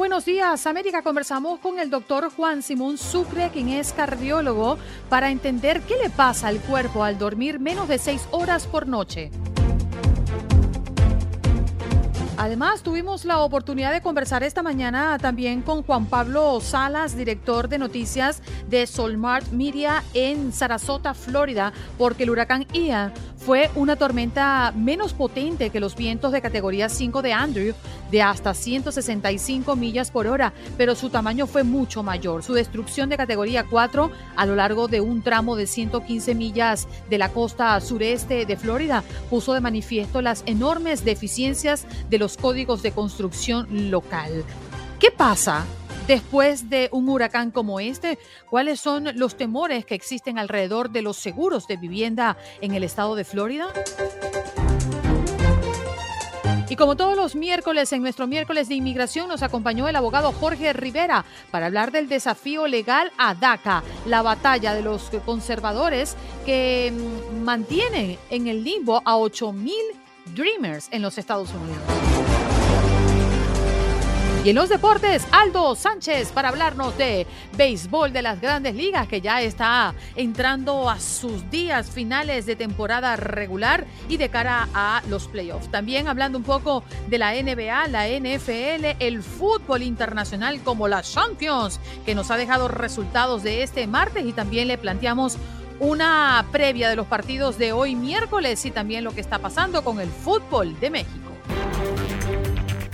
Buenos Días América conversamos con el doctor Juan Simón Sucre, quien es cardiólogo, para entender qué le pasa al cuerpo al dormir menos de seis horas por noche. Además, tuvimos la oportunidad de conversar esta mañana también con Juan Pablo Salas, director de noticias de Solmart Media en Sarasota, Florida, porque el huracán Ian fue una tormenta menos potente que los vientos de categoría 5 de Andrew, de hasta 165 millas por hora, pero su tamaño fue mucho mayor. Su destrucción de categoría 4 a lo largo de un tramo de 115 millas de la costa sureste de Florida puso de manifiesto las enormes deficiencias de los códigos de construcción local. ¿Qué pasa después de un huracán como este? ¿Cuáles son los temores que existen alrededor de los seguros de vivienda en el estado de Florida? Y como todos los miércoles, en nuestro miércoles de inmigración nos acompañó el abogado Jorge Rivera para hablar del desafío legal a DACA, la batalla de los conservadores que mm, mantienen en el limbo a 8 mil Dreamers en los Estados Unidos. Y en los deportes, Aldo Sánchez para hablarnos de béisbol de las grandes ligas que ya está entrando a sus días finales de temporada regular y de cara a los playoffs. También hablando un poco de la NBA, la NFL, el fútbol internacional como la Champions, que nos ha dejado resultados de este martes y también le planteamos una previa de los partidos de hoy miércoles y también lo que está pasando con el fútbol de México.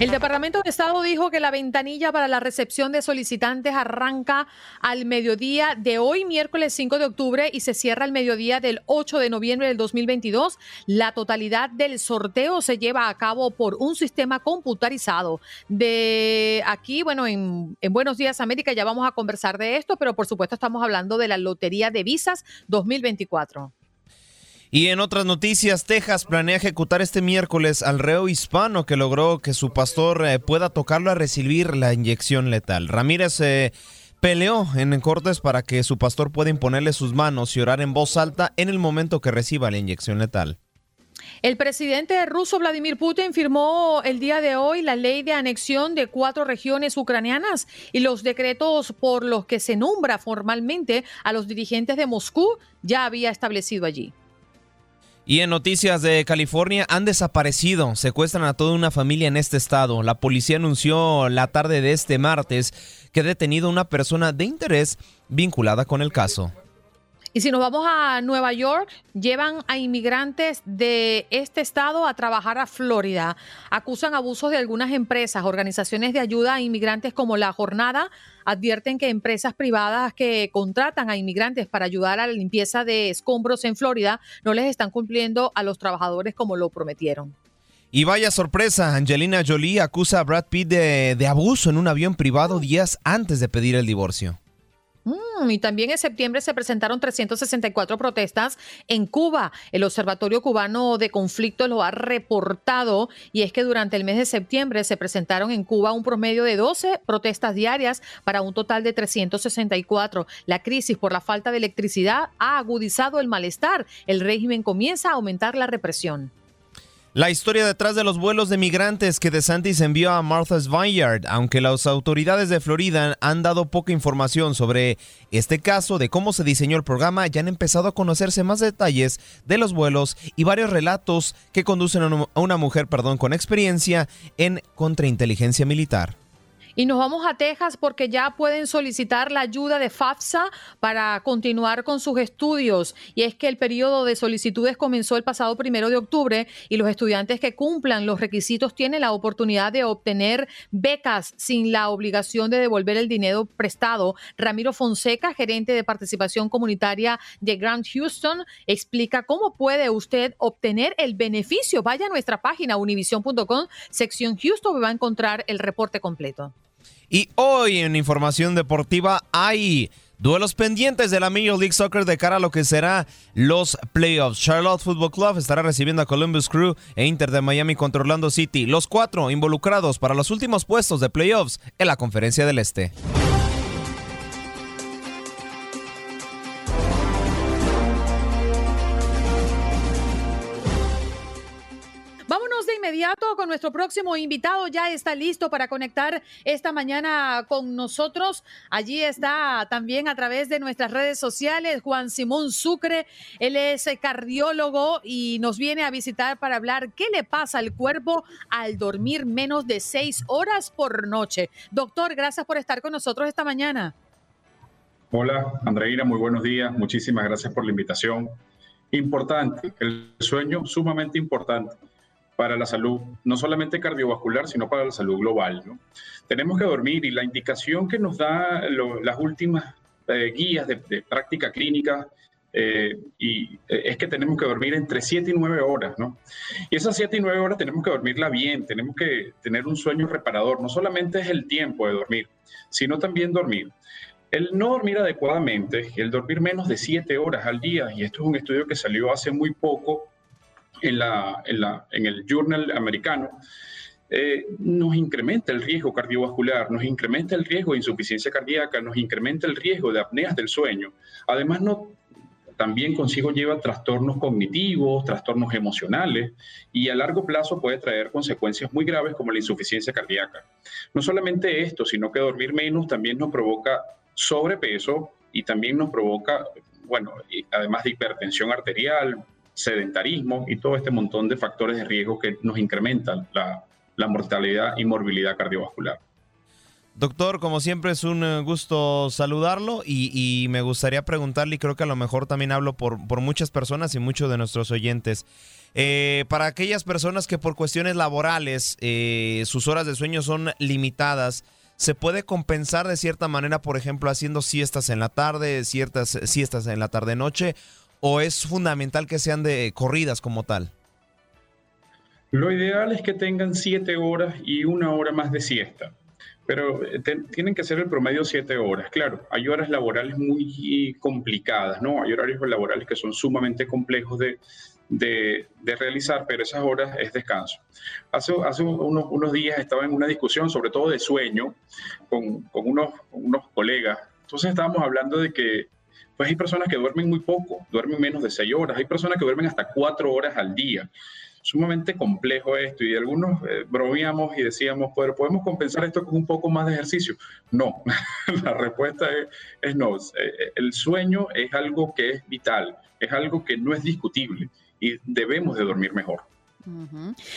El Departamento de Estado dijo que la ventanilla para la recepción de solicitantes arranca al mediodía de hoy, miércoles 5 de octubre, y se cierra al mediodía del 8 de noviembre del 2022. La totalidad del sorteo se lleva a cabo por un sistema computarizado. De aquí, bueno, en, en Buenos Días América ya vamos a conversar de esto, pero por supuesto estamos hablando de la Lotería de Visas 2024. Y en otras noticias, Texas planea ejecutar este miércoles al reo hispano que logró que su pastor eh, pueda tocarlo a recibir la inyección letal. Ramírez eh, peleó en cortes para que su pastor pueda imponerle sus manos y orar en voz alta en el momento que reciba la inyección letal. El presidente ruso Vladimir Putin firmó el día de hoy la ley de anexión de cuatro regiones ucranianas y los decretos por los que se nombra formalmente a los dirigentes de Moscú ya había establecido allí. Y en noticias de California han desaparecido, secuestran a toda una familia en este estado. La policía anunció la tarde de este martes que ha detenido a una persona de interés vinculada con el caso. Y si nos vamos a Nueva York, llevan a inmigrantes de este estado a trabajar a Florida. Acusan abusos de algunas empresas, organizaciones de ayuda a inmigrantes como La Jornada. Advierten que empresas privadas que contratan a inmigrantes para ayudar a la limpieza de escombros en Florida no les están cumpliendo a los trabajadores como lo prometieron. Y vaya sorpresa, Angelina Jolie acusa a Brad Pitt de, abuso en un avión privado días antes de pedir el divorcio. Mm, y también en septiembre se presentaron 364 protestas en Cuba. El Observatorio Cubano de Conflictos lo ha reportado y es que durante el mes de septiembre se presentaron en Cuba un promedio de 12 protestas diarias para un total de 364. La crisis por la falta de electricidad ha agudizado el malestar. El régimen comienza a aumentar la represión. La historia detrás de los vuelos de migrantes que DeSantis envió a Martha's Vineyard, aunque las autoridades de Florida han dado poca información sobre este caso, de cómo se diseñó el programa, ya han empezado a conocerse más detalles de los vuelos y varios relatos que conducen a una mujer perdón, con experiencia en contrainteligencia militar. Y nos vamos a Texas porque ya pueden solicitar la ayuda de FAFSA para continuar con sus estudios. Y es que el periodo de solicitudes comenzó el pasado primero de octubre y los estudiantes que cumplan los requisitos tienen la oportunidad de obtener becas sin la obligación de devolver el dinero prestado. Ramiro Fonseca, gerente de participación comunitaria de Grand Houston, explica cómo puede usted obtener el beneficio. Vaya a nuestra página univision.com, sección Houston, va a encontrar el reporte completo. Y hoy en información deportiva hay duelos pendientes de la Major League Soccer de cara a lo que será los playoffs. Charlotte Football Club estará recibiendo a Columbus Crew e Inter de Miami contra Orlando City, los cuatro involucrados para los últimos puestos de playoffs en la Conferencia del Este. Inmediato con nuestro próximo invitado. Ya está listo para conectar esta mañana con nosotros. Allí está también a través de nuestras redes sociales Juan Simón Sucre. Él es cardiólogo y nos viene a visitar para hablar qué le pasa al cuerpo al dormir menos de seis horas por noche. Doctor, gracias por estar con nosotros esta mañana. Hola, Andreina, muy buenos días. Muchísimas gracias por la invitación. Importante, el sueño sumamente importante para la salud, no solamente cardiovascular, sino para la salud global. Tenemos que dormir y la indicación que nos da las últimas eh, guías de, práctica clínica eh, y, eh, es que tenemos que dormir entre 7 y 9 horas, ¿no? Y esas 7 y 9 horas tenemos que dormirla bien, tenemos que tener un sueño reparador. No solamente es el tiempo de dormir, sino también dormir. El no dormir adecuadamente, el dormir menos de 7 horas al día, y esto es un estudio que salió hace muy poco en, la, en, la, en el journal americano, eh, nos incrementa el riesgo cardiovascular, nos incrementa el riesgo de insuficiencia cardíaca, nos incrementa el riesgo de apneas del sueño. Además, no, también consigo lleva trastornos cognitivos, trastornos emocionales y a largo plazo puede traer consecuencias muy graves como la insuficiencia cardíaca. No solamente esto, sino que dormir menos también nos provoca sobrepeso y también nos provoca, bueno, además de hipertensión arterial, sedentarismo y todo este montón de factores de riesgo que nos incrementan la, mortalidad y morbilidad cardiovascular. Doctor, como siempre es un eh, gusto saludarlo y, me gustaría preguntarle, y creo que a lo mejor también hablo por, muchas personas y muchos de nuestros oyentes, eh, para aquellas personas que por cuestiones laborales eh, sus horas de sueño son limitadas, ¿se puede compensar de cierta manera, por ejemplo, haciendo siestas en la tarde, ciertas siestas en la tarde-noche? O es fundamental que sean de corridas como tal? Lo ideal es que tengan siete horas y una hora más de siesta, pero eh, tienen que ser el promedio siete horas. Claro, hay horas laborales muy complicadas, ¿no? Hay horarios laborales que son sumamente complejos de, de, realizar, pero esas horas es descanso. Hace, hace unos, unos, días estaba en una discusión, sobre todo de sueño, con, con unos, unos colegas. Entonces estábamos hablando de que pues hay personas que duermen muy poco, duermen menos de seis horas, hay personas que duermen hasta cuatro horas al día. Sumamente complejo esto y algunos eh, bromeamos y decíamos, pero ¿podemos compensar esto con un poco más de ejercicio? No, la respuesta es, no. Eh, eh, el sueño es algo que es vital, es algo que no es discutible y debemos de dormir mejor.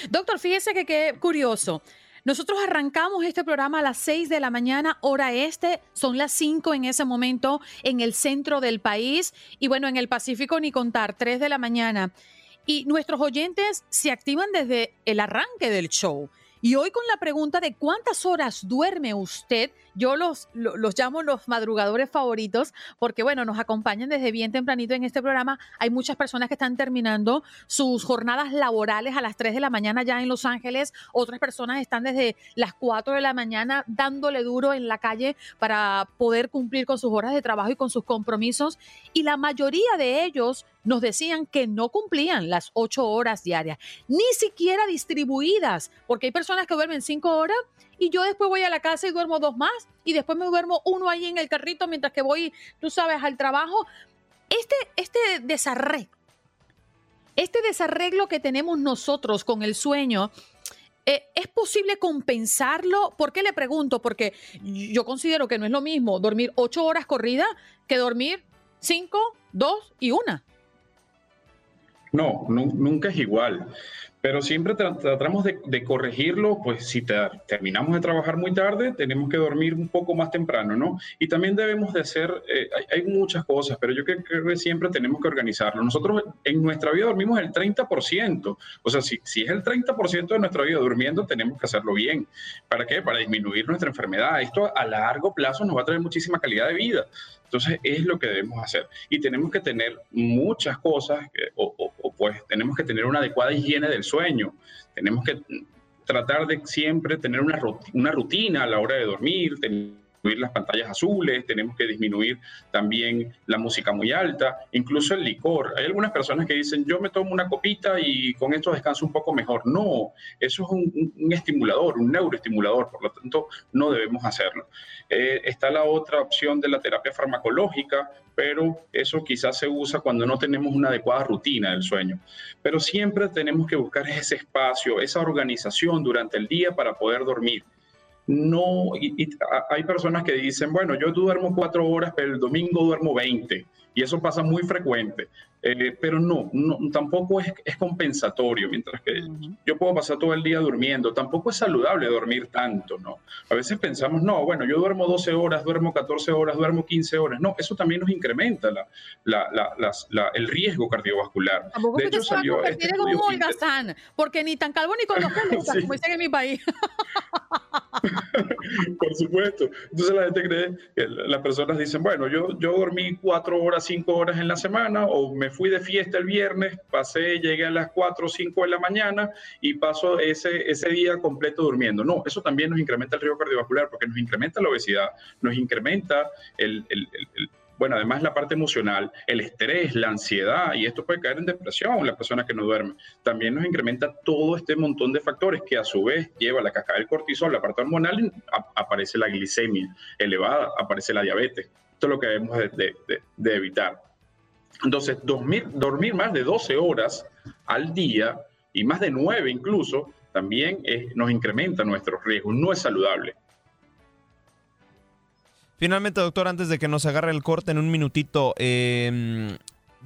Doctor, fíjese que qué curioso. Nosotros arrancamos este programa a las 6 de la mañana, hora este, son las 5 en ese momento en el centro del país y bueno, en el Pacífico ni contar, 3 de la mañana. Y nuestros oyentes se activan desde el arranque del show. Y hoy con la pregunta de cuántas horas duerme usted, yo los, los, llamo los madrugadores favoritos porque, bueno, nos acompañan desde bien tempranito en este programa. Hay muchas personas que están terminando sus jornadas laborales a las 3 de la mañana ya en Los Ángeles. Otras personas están desde las 4 de la mañana dándole duro en la calle para poder cumplir con sus horas de trabajo y con sus compromisos. Y la mayoría de ellos nos decían que no cumplían las ocho horas diarias, ni siquiera distribuidas, porque hay personas que duermen cinco horas y yo después voy a la casa y duermo dos más y después me duermo uno ahí en el carrito mientras que voy, tú sabes, al trabajo. Este, este desarrollo Este desarreglo que tenemos nosotros con el sueño, eh, ¿Es posible compensarlo? ¿Por qué le pregunto? Porque yo considero que no es lo mismo dormir ocho horas corrida que dormir cinco, dos y una. No, nunca es igual pero siempre tratamos de, corregirlo, pues si terminamos de trabajar muy tarde, tenemos que dormir un poco más temprano, ¿no? Y también debemos de hacer, eh, hay, muchas cosas, pero yo creo que siempre tenemos que organizarlo. Nosotros en nuestra vida dormimos el 30%, o sea, si, si es el 30% de nuestra vida durmiendo, tenemos que hacerlo bien. ¿Para qué? Para disminuir nuestra enfermedad. Esto a largo plazo nos va a traer muchísima calidad de vida. Entonces, es lo que debemos hacer. Y tenemos que tener muchas cosas, o, pues tenemos que tener una adecuada higiene del sueño. Tenemos que tratar de siempre tener una, una rutina a la hora de dormir, las pantallas azules, tenemos que disminuir también la música muy alta, incluso el licor. Hay algunas personas que dicen, yo me tomo una copita y con esto descanso un poco mejor. No, eso es un, estimulador, un neuroestimulador, por lo tanto no debemos hacerlo. Eh, está la otra opción de la terapia farmacológica, pero eso quizás se usa cuando no tenemos una adecuada rutina del sueño. Pero siempre tenemos que buscar ese espacio, esa organización durante el día para poder dormir no, y, hay personas que dicen, bueno, yo duermo cuatro horas, pero el domingo duermo 20, y eso pasa muy frecuente. Eh, pero no, no, tampoco es, es, compensatorio, mientras que yo puedo pasar todo el día durmiendo, tampoco es saludable dormir tanto, ¿no? A veces pensamos, no, bueno, yo duermo 12 horas, duermo 14 horas, duermo 15 horas, no, eso también nos incrementa la, la, la, el riesgo cardiovascular. Tampoco de hecho, se salió a este como holgazán, porque ni tan calvo ni con los pelos, como dicen en mi país. Por supuesto. Entonces la gente cree que las personas dicen, bueno, yo, yo dormí cuatro horas, cinco horas en la semana o me fui de fiesta el viernes, pasé, llegué a las 4 o 5 de la mañana y paso ese, ese día completo durmiendo. No, eso también nos incrementa el riesgo cardiovascular porque nos incrementa la obesidad, nos incrementa el, bueno, además la parte emocional, el estrés, la ansiedad, y esto puede caer en depresión la persona que no duerme. También nos incrementa todo este montón de factores que a su vez lleva la cascada del cortisol, la parte hormonal, aparece la glicemia elevada, aparece la diabetes. Esto es lo que debemos de, de evitar. Entonces, dormir, dormir más de 12 horas al día y más de 9 incluso, también nos incrementa nuestros riesgos, no es saludable. Finalmente, doctor, antes de que nos agarre el corte en un minutito, em,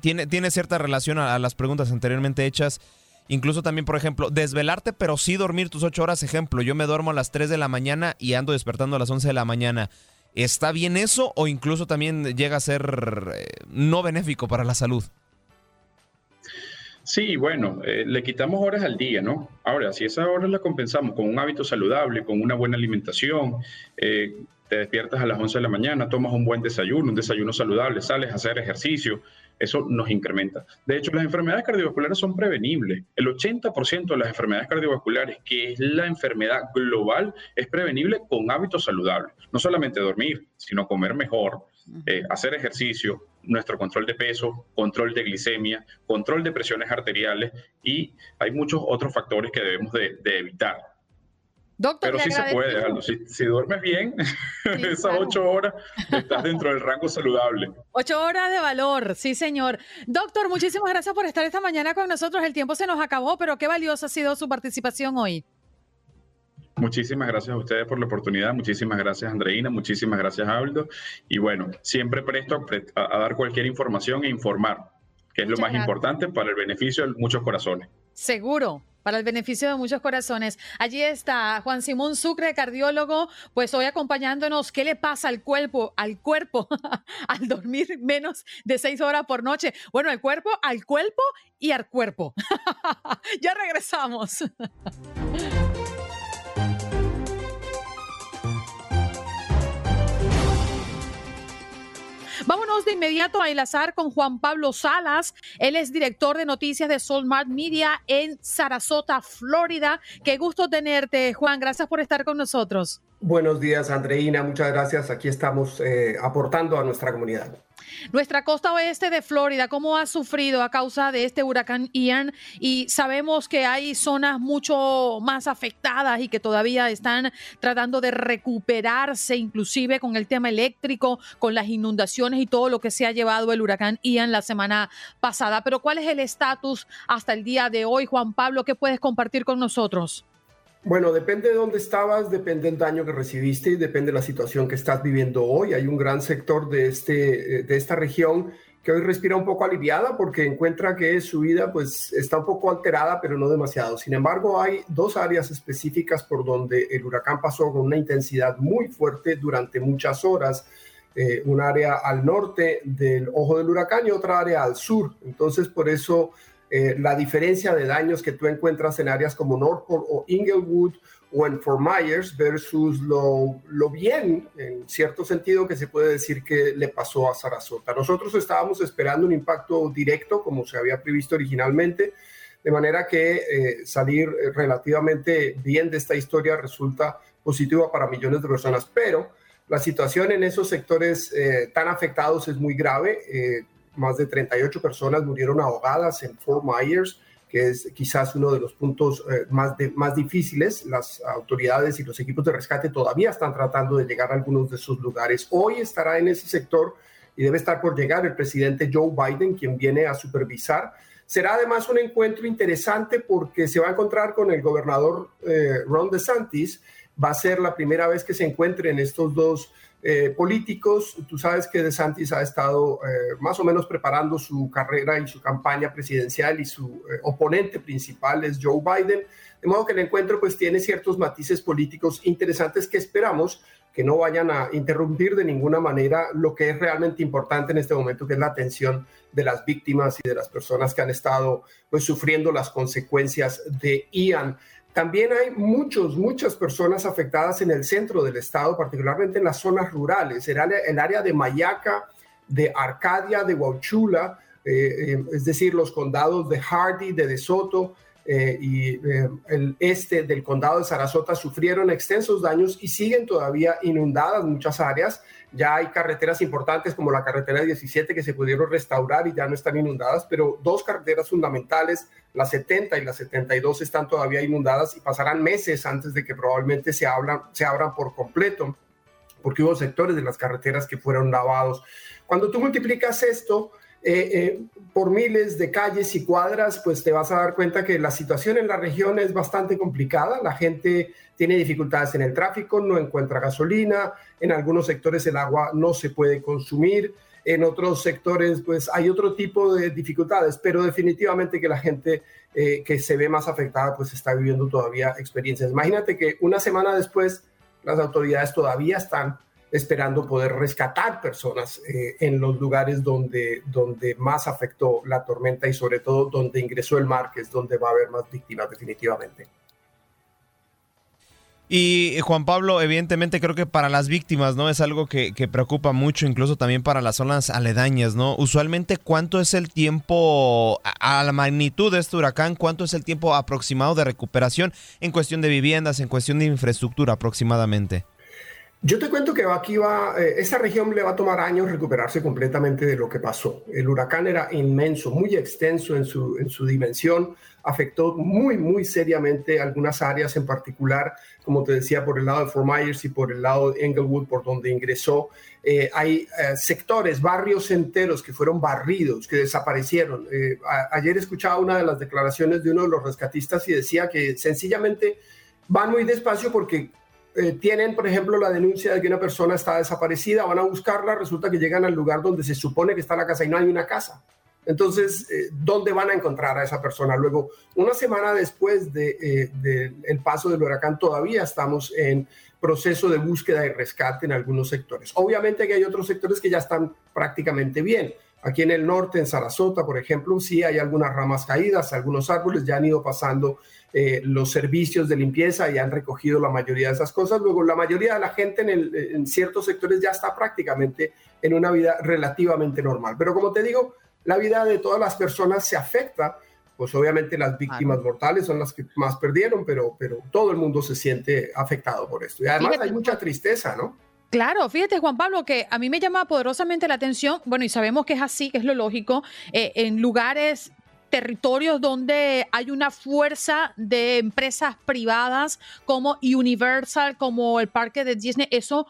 tiene, tiene cierta relación a, las preguntas anteriormente hechas. Incluso también, por ejemplo, desvelarte, pero sí dormir tus 8 horas. Ejemplo, yo me duermo a las 3 de la mañana y ando despertando a las 11 de la mañana. ¿Está bien eso o incluso también llega a ser eh, no benéfico para la salud? Sí, bueno, eh, le quitamos horas al día, ¿no? Ahora, si esas horas las compensamos con un hábito saludable, con una buena alimentación, eh, te despiertas a las 11 de la mañana, tomas un buen desayuno, un desayuno saludable, sales a hacer ejercicio, eso nos incrementa. De hecho, las enfermedades cardiovasculares son prevenibles. El 80% de las enfermedades cardiovasculares, que es la enfermedad global, es prevenible con hábitos saludables. No solamente dormir, sino comer mejor, eh, hacer ejercicio, nuestro control de peso, control de glicemia, control de presiones arteriales y hay muchos otros factores que debemos de evitar. Doctor, Pero sí se puede, Aldo. Si, duermes bien, esas ocho horas estás dentro del rango saludable. Ocho horas de valor, sí, señor. Doctor, muchísimas gracias por estar esta mañana con nosotros. El tiempo se nos acabó, pero qué valiosa ha sido su participación hoy. Muchísimas gracias a ustedes por la oportunidad, muchísimas gracias Andreina, muchísimas gracias Aldo. Y bueno, siempre presto a, dar cualquier información e informar, que es lo más importante para el beneficio de muchos corazones. Seguro, para el beneficio de muchos corazones. Allí está Juan Simón Sucre, cardiólogo, pues hoy acompañándonos. ¿Qué le pasa al cuerpo, al cuerpo, al dormir menos de seis horas por noche? Bueno, al cuerpo, al cuerpo y al cuerpo. ya regresamos. Vámonos de inmediato a enlazar con Juan Pablo Salas. Él es director de noticias de Solmart Media en Sarasota, Florida. Qué gusto tenerte, Juan. Gracias por estar con nosotros. Buenos días, Andreina. Muchas gracias. Aquí estamos eh, aportando a nuestra comunidad. Nuestra costa oeste de Florida, ¿cómo ha sufrido a causa de este huracán Ian? Y sabemos que hay zonas mucho más afectadas y que todavía están tratando de recuperarse, inclusive con el tema eléctrico, con las inundaciones y todo lo que se ha llevado el huracán Ian la semana pasada. Pero ¿cuál es el estatus hasta el día de hoy, Juan Pablo? ¿Qué puedes compartir con nosotros? Bueno, depende de dónde estabas, depende del daño que recibiste y depende de la situación que estás viviendo hoy. Hay un gran sector de, este, de esta región que hoy respira un poco aliviada porque encuentra que su vida pues está un poco alterada, pero no demasiado. Sin embargo, hay dos áreas específicas por donde el huracán pasó con una intensidad muy fuerte durante muchas horas. Eh, un área al norte del ojo del huracán y otra área al sur. Entonces, por eso eh, la diferencia de daños que tú encuentras en áreas como Northport o Inglewood o en Fort Myers versus lo, lo, bien, en cierto sentido, que se puede decir que le pasó a Sarasota. Nosotros estábamos esperando un impacto directo, como se había previsto originalmente, de manera que eh, salir relativamente bien de esta historia resulta positiva para millones de personas, pero la situación en esos sectores eh, tan afectados es muy grave más de 38 personas murieron ahogadas en Fort Myers, que es quizás uno de los puntos eh, más, más difíciles. Las autoridades y los equipos de rescate todavía están tratando de llegar a algunos de esos lugares. Hoy estará en ese sector y debe estar por llegar el presidente Joe Biden, quien viene a supervisar. Será además un encuentro interesante porque se va a encontrar con el gobernador eh, Ron DeSantis. Va a ser la primera vez que se encuentren estos dos eh, políticos. Tú sabes que DeSantis ha estado eh, más o menos preparando su carrera y su campaña presidencial y su eh, oponente principal es Joe Biden. De modo que el encuentro pues tiene ciertos matices políticos interesantes que esperamos que no vayan a interrumpir de ninguna manera lo que es realmente importante en este momento, que es la atención de las víctimas y de las personas que han estado pues sufriendo las consecuencias de Ian. También hay muchos, muchas personas afectadas en el centro del estado, particularmente en las zonas rurales, el área, el área de Mayaca, de Arcadia, de Huachula, eh, eh, es decir, los condados de Hardy, de De Soto, eh, y eh, el este del condado de Sarasota sufrieron extensos daños y siguen todavía inundadas muchas áreas. Ya hay carreteras importantes como la carretera 17 que se pudieron restaurar y ya no están inundadas, pero dos carreteras fundamentales, la 70 y la 72, están todavía inundadas y pasarán meses antes de que probablemente se, abran, se abran por completo, porque hubo sectores de las carreteras que fueron lavados. Cuando tú multiplicas esto, eh, eh, por miles de calles y cuadras, pues te vas a dar cuenta que la situación en la región es bastante complicada. La gente tiene dificultades en el tráfico, no encuentra gasolina, en algunos sectores el agua no se puede consumir, en otros sectores pues hay otro tipo de dificultades, pero definitivamente que la gente eh, que se ve más afectada pues está viviendo todavía experiencias. Imagínate que una semana después las autoridades todavía están esperando poder rescatar personas eh, en los lugares donde, donde más afectó la tormenta y sobre todo donde ingresó el mar, que es donde va a haber más víctimas definitivamente. Y Juan Pablo, evidentemente creo que para las víctimas, ¿no? Es algo que, preocupa mucho, incluso también para las zonas aledañas, ¿no? Usualmente, ¿cuánto es el tiempo, a la magnitud de este huracán, cuánto es el tiempo aproximado de recuperación en cuestión de viviendas, en cuestión de infraestructura aproximadamente? Yo te cuento que aquí va, eh, esa región le va a tomar años recuperarse completamente de lo que pasó. El huracán era inmenso, muy extenso en su, en su dimensión, afectó muy, muy seriamente algunas áreas en particular, como te decía, por el lado de Fort Myers y por el lado de Englewood, por donde ingresó. Eh, hay eh, sectores, barrios enteros que fueron barridos, que desaparecieron. ayer escuchaba una de las declaraciones de uno de los rescatistas y decía que sencillamente van muy despacio porque eh, tienen, por ejemplo, la denuncia de que una persona está desaparecida, van a buscarla, resulta que llegan al lugar donde se supone que está la casa y no hay una casa. Entonces, eh, ¿dónde van a encontrar a esa persona? Luego, una semana después del de, eh, el paso del huracán, todavía estamos en proceso de búsqueda y rescate en algunos sectores. Obviamente que hay otros sectores que ya están prácticamente bien. Aquí en el norte, en Sarasota, por ejemplo, sí hay algunas ramas caídas, algunos árboles ya han ido pasando eh, los servicios de limpieza y han recogido la mayoría de esas cosas. Luego, la mayoría de la gente en, en ciertos sectores ya está prácticamente en una vida relativamente normal. Pero como te digo, la vida de todas las personas se afecta pues obviamente las víctimas mortales son las que más perdieron, pero, pero todo el mundo se siente afectado por esto. Y además hay mucha tristeza, ¿no? Claro, fíjate Juan Pablo, que a mí me llama poderosamente la atención, bueno, y sabemos que es así, que es lo lógico, eh, en lugares territorios donde hay una fuerza de empresas privadas como Universal, como el parque de Disney, eso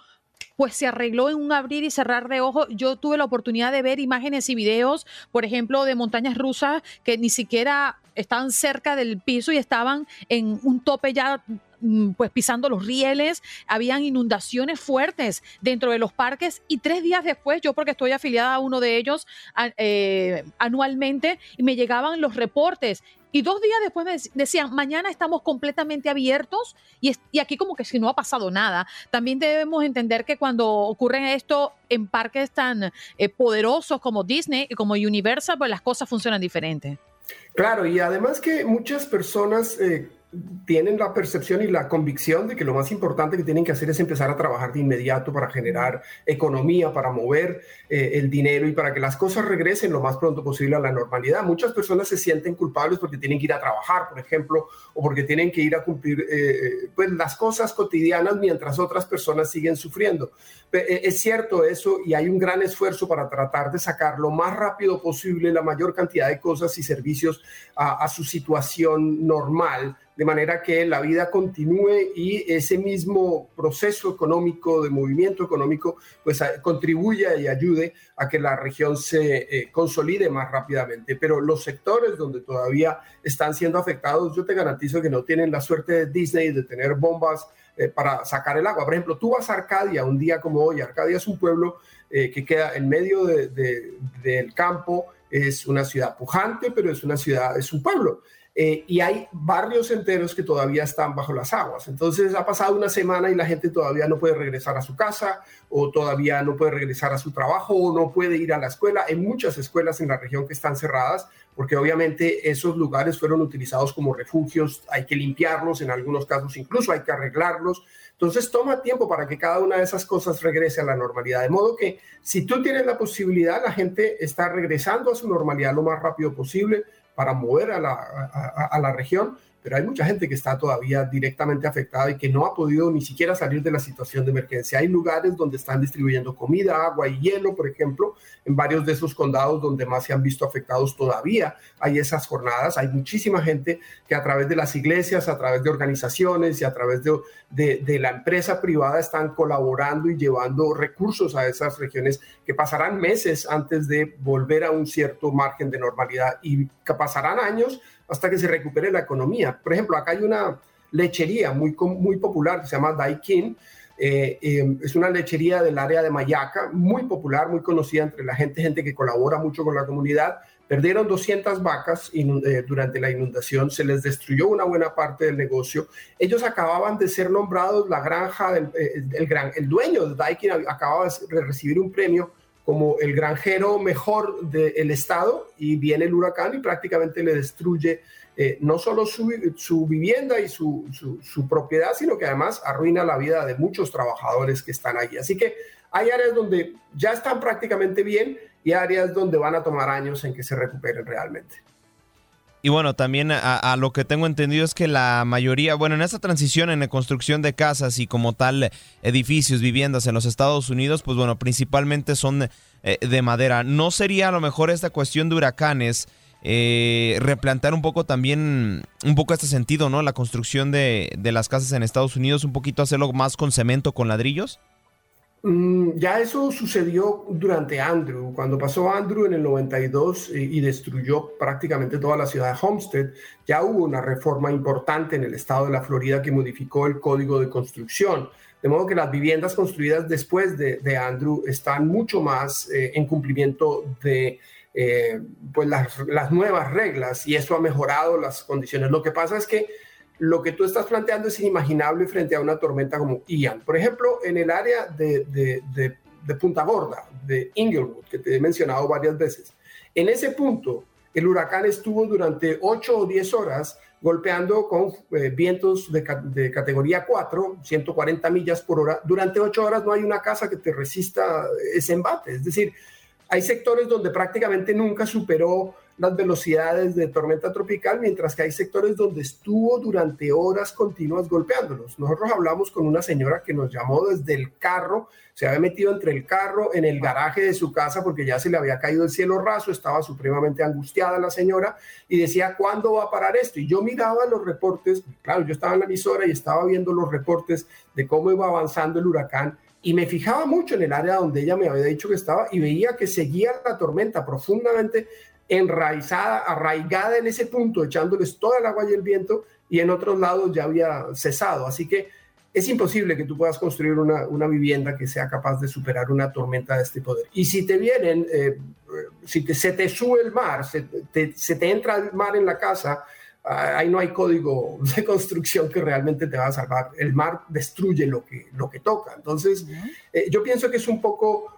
pues se arregló en un abrir y cerrar de ojos. Yo tuve la oportunidad de ver imágenes y videos, por ejemplo, de montañas rusas que ni siquiera estaban cerca del piso y estaban en un tope ya pues pisando los rieles, habían inundaciones fuertes dentro de los parques y tres días después, yo porque estoy afiliada a uno de ellos eh, anualmente, y me llegaban los reportes y dos días después me decían, mañana estamos completamente abiertos y, y, aquí como que si no ha pasado nada. También debemos entender que cuando ocurre esto en parques tan eh, poderosos como Disney y como Universal, pues las cosas funcionan diferente. Claro, y además que muchas personas eh, tienen la percepción y la convicción de que lo más importante que tienen que hacer es empezar a trabajar de inmediato para generar economía, para mover eh, el dinero y para que las cosas regresen lo más pronto posible a la normalidad. Muchas personas se sienten culpables porque tienen que ir a trabajar, por ejemplo, o porque tienen que ir a cumplir eh, pues, las cosas cotidianas mientras otras personas siguen sufriendo. Eh, es cierto eso y hay un gran esfuerzo para tratar de sacar lo más rápido posible la mayor cantidad de cosas y servicios a, a su situación normal de manera que la vida continúe y ese mismo proceso económico, de movimiento económico, pues contribuya y ayude a que la región se eh, consolide más rápidamente. Pero los sectores donde todavía están siendo afectados, yo te garantizo que no tienen la suerte de Disney de tener bombas eh, para sacar el agua. Por ejemplo, tú vas a Arcadia un día como hoy. Arcadia es un pueblo eh, que queda en medio del campo, es una ciudad pujante, pero es una ciudad, es un pueblo. Eh, y hay barrios enteros que todavía están bajo las aguas. Entonces ha pasado una semana y la gente todavía no puede regresar a su casa o todavía no puede regresar a su trabajo o no puede ir a la escuela. Hay muchas escuelas en la región que están cerradas porque obviamente esos lugares fueron utilizados como refugios, hay que limpiarlos, en algunos casos incluso hay que arreglarlos. Entonces toma tiempo para que cada una de esas cosas regrese a la normalidad. De modo que si tú tienes la posibilidad, la gente está regresando a su normalidad lo más rápido posible para mover a la, a, la región, pero hay mucha gente que está todavía directamente afectada y que no ha podido ni siquiera salir de la situación de emergencia. Hay lugares donde están distribuyendo comida, agua y hielo, por ejemplo, en varios de esos condados donde más se han visto afectados todavía hay esas jornadas. Hay muchísima gente que a través de las iglesias, a través de organizaciones y a través de, de, de la empresa privada están colaborando y llevando recursos a esas regiones que pasarán meses antes de volver a un cierto margen de normalidad y que pasarán años hasta que se recupere la economía. Por ejemplo, acá hay una lechería muy, muy popular que se llama Daikin, eh, eh, es una lechería del área de Mayaca, muy popular, muy conocida entre la gente, gente que colabora mucho con la comunidad. Perdieron 200 vacas eh, durante la inundación, se les destruyó una buena parte del negocio. Ellos acababan de ser nombrados la granja, del, el, gran, el dueño de Daikin acababa de recibir un premio como el granjero mejor del estado y viene el huracán y prácticamente le destruye eh, no solo su, vivienda y su, su, propiedad, sino que además arruina la vida de muchos trabajadores que están allí. Así que hay áreas donde ya están prácticamente bien y áreas donde van a tomar años en que se recuperen realmente. Y bueno, también a, lo que tengo entendido es que la mayoría, bueno, en esta transición en la construcción de casas y como tal edificios, viviendas en los Estados Unidos, pues bueno, principalmente son eh, de madera. ¿No sería a lo mejor esta cuestión de huracanes eh, replantear un poco también, un poco este sentido, ¿no? La construcción de, de las casas en Estados Unidos, un poquito hacerlo más con cemento, con ladrillos? Mm, ya eso sucedió durante Andrew, cuando pasó Andrew en el 92 eh, y, destruyó prácticamente toda la ciudad de Homestead, ya hubo una reforma importante en el estado de la Florida que modificó el código de construcción. De modo que las viviendas construidas después de, Andrew están mucho más eh, en cumplimiento de eh, pues las, las nuevas reglas y eso ha mejorado las condiciones. Lo que pasa es que lo que tú estás planteando es inimaginable frente a una tormenta como Ian. Por ejemplo, en el área de, Punta Gorda, de Inglewood, que te he mencionado varias veces, en ese punto el huracán estuvo durante 8 o 10 horas golpeando con eh, vientos de, de, categoría 4, 140 millas por hora. Durante 8 horas no hay una casa que te resista ese embate. Es decir, hay sectores donde prácticamente nunca superó las velocidades de tormenta tropical, mientras que hay sectores donde estuvo durante horas continuas golpeándolos. Nosotros hablamos con una señora que nos llamó desde el carro, se había metido entre el carro en el garaje de su casa porque ya se le había caído el cielo raso, estaba supremamente angustiada la señora y decía, ¿cuándo va a parar esto? Y yo miraba los reportes, claro, yo estaba en la emisora y estaba viendo los reportes de cómo iba avanzando el huracán y me fijaba mucho en el área donde ella me había dicho que estaba y veía que seguía la tormenta profundamente enraizada, arraigada en ese punto, echándoles toda el agua y el viento, y en otros lados ya había cesado. Así que es imposible que tú puedas construir una, vivienda que sea capaz de superar una tormenta de este poder. Y si te vienen, eh, si se te sube el mar, se te, se te entra el mar en la casa, Ah, ahí no hay código de construcción que realmente te va a salvar. El mar destruye lo que, lo que toca. Entonces, eh, yo pienso que es un poco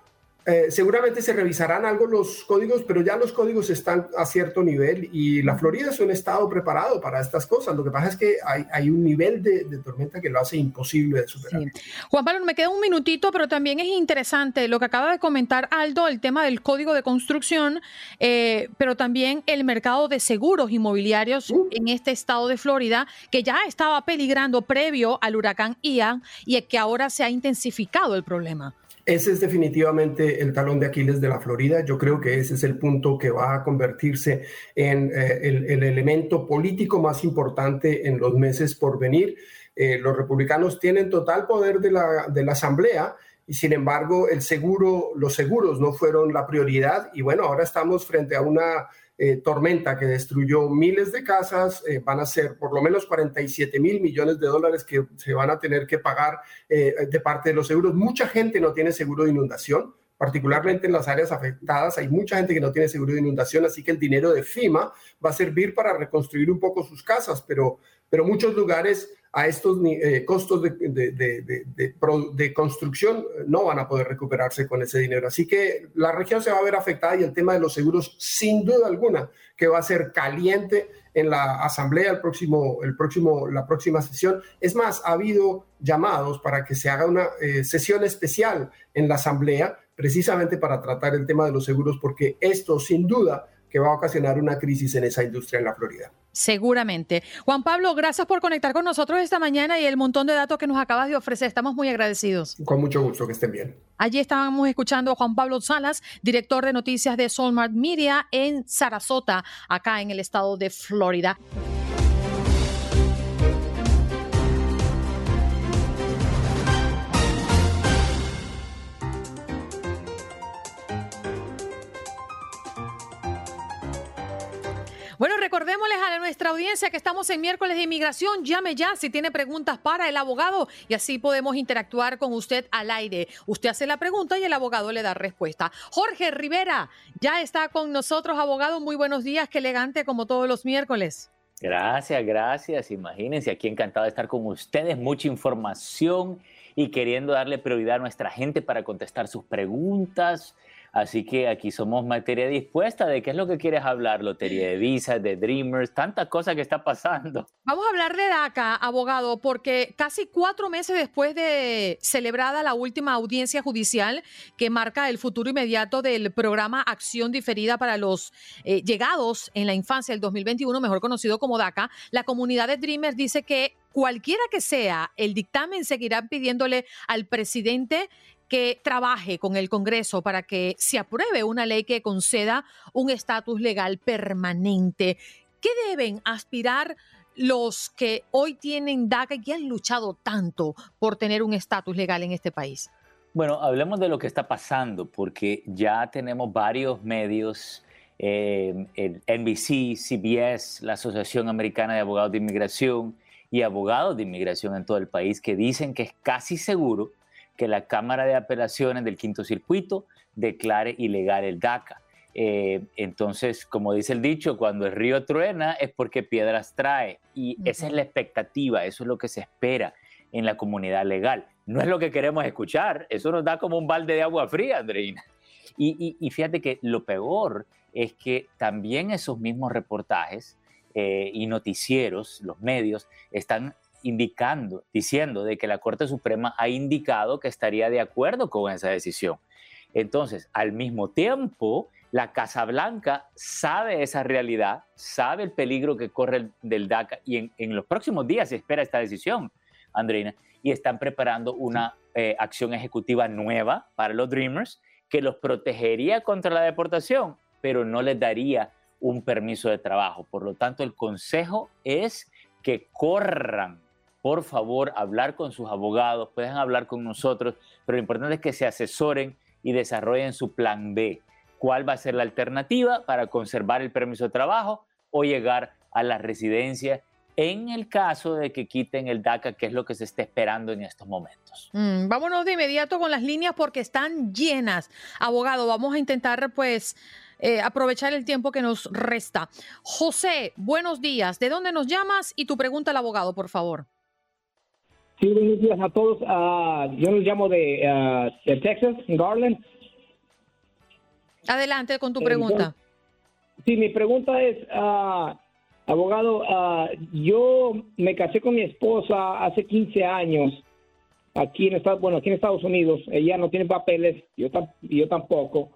eh, seguramente se revisarán algo los códigos, pero ya los códigos están a cierto nivel y la Florida es un estado preparado para estas cosas. Lo que pasa es que hay, un nivel de, tormenta que lo hace imposible de superar. Juan Pablo, me queda un minutito, pero también es interesante lo que acaba de comentar Aldo, el tema del código de construcción, eh, pero también el mercado de seguros inmobiliarios uh. en este estado de Florida, que ya estaba peligrando previo al huracán Ian y que ahora se ha intensificado el problema. Ese es definitivamente el talón de Aquiles de la Florida. Yo creo que ese es el punto que va a convertirse en eh, el, elemento político más importante en los meses por venir. Eh, los republicanos tienen total poder de la, de la Asamblea y sin embargo el seguro, los seguros no fueron la prioridad y bueno, ahora estamos frente a una eh, tormenta que destruyó miles de casas, eh, van a ser por lo menos 47 mil millones de dólares que se van a tener que pagar eh, de parte de los seguros. Mucha gente no tiene seguro de inundación, particularmente en las áreas afectadas. Hay mucha gente que no tiene seguro de inundación, así que el dinero de FIMA va a servir para reconstruir un poco sus casas, pero, pero muchos lugares a estos eh, costos de, construcción no van a poder recuperarse con ese dinero. Así que la región se va a ver afectada y el tema de los seguros, sin duda alguna, que va a ser caliente en la asamblea el próximo, el próximo, la próxima sesión. Es más, ha habido llamados para que se haga una eh, sesión especial en la asamblea precisamente para tratar el tema de los seguros, porque esto sin duda que va a ocasionar una crisis en esa industria en la Florida. Seguramente. Juan Pablo, gracias por conectar con nosotros esta mañana y el montón de datos que nos acabas de ofrecer. Estamos muy agradecidos. Con mucho gusto, que estén bien. Allí estábamos escuchando a Juan Pablo Salas, director de noticias de Solmart Media en Sarasota, acá en el estado de Florida. Recordémosles a nuestra audiencia que estamos en miércoles de inmigración. Llame ya si tiene preguntas para el abogado y así podemos interactuar con usted al aire. Usted hace la pregunta y el abogado le da respuesta. Jorge Rivera ya está con nosotros, abogado. Muy buenos días, qué elegante como todos los miércoles. Gracias, gracias. Imagínense, aquí encantado de estar con ustedes. Mucha información y queriendo darle prioridad a nuestra gente para contestar sus preguntas. Así que aquí somos materia dispuesta de qué es lo que quieres hablar, lotería de visas, de Dreamers, tantas cosas que está pasando. Vamos a hablar de DACA, abogado, porque casi cuatro meses después de celebrada la última audiencia judicial que marca el futuro inmediato del programa Acción Diferida para los eh, Llegados en la Infancia del 2021, mejor conocido como DACA, la comunidad de Dreamers dice que cualquiera que sea el dictamen, seguirá pidiéndole al presidente que trabaje con el Congreso para que se apruebe una ley que conceda un estatus legal permanente. ¿Qué deben aspirar los que hoy tienen DACA y que han luchado tanto por tener un estatus legal en este país? Bueno, hablemos de lo que está pasando, porque ya tenemos varios medios, eh, NBC, CBS, la Asociación Americana de Abogados de Inmigración y abogados de inmigración en todo el país, que dicen que es casi seguro que la Cámara de Apelaciones del Quinto Circuito declare ilegal el DACA. Eh, entonces, como dice el dicho, cuando el río truena es porque piedras trae. Y esa es la expectativa, eso es lo que se espera en la comunidad legal. No es lo que queremos escuchar, eso nos da como un balde de agua fría, Andreina. Y, fíjate que lo peor es que también esos mismos reportajes eh, y noticieros, los medios, están indicando, diciendo de que la Corte Suprema ha indicado que estaría de acuerdo con esa decisión. Entonces, al mismo tiempo, La Casa Blanca sabe esa realidad, sabe el peligro que corre del DACA y en, los próximos días se espera esta decisión, Andreina, y están preparando una eh, acción ejecutiva nueva para los Dreamers que los protegería contra la deportación, pero no les daría un permiso de trabajo. Por lo tanto, el consejo es que corran, por favor, hablar con sus abogados, pueden hablar con nosotros, pero lo importante es que se asesoren y desarrollen su plan B. ¿Cuál va a ser la alternativa para conservar el permiso de trabajo o llegar a la residencia en el caso de que quiten el DACA, que es lo que se está esperando en estos momentos. Mm, vámonos de inmediato con las líneas porque están llenas. Abogado, vamos a intentar pues eh, aprovechar el tiempo que nos resta. José, buenos días. ¿De dónde nos llamas? Y tu pregunta al abogado, por favor. Sí, buenos días a todos. Uh, yo los llamo de, uh, de, Texas, Garland. Adelante con tu pregunta. sí, mi pregunta es, uh, abogado, yo me casé con mi esposa hace 15 años aquí en Estados, bueno, aquí en Estados Unidos. Ella no tiene papeles, yo, yo tampoco.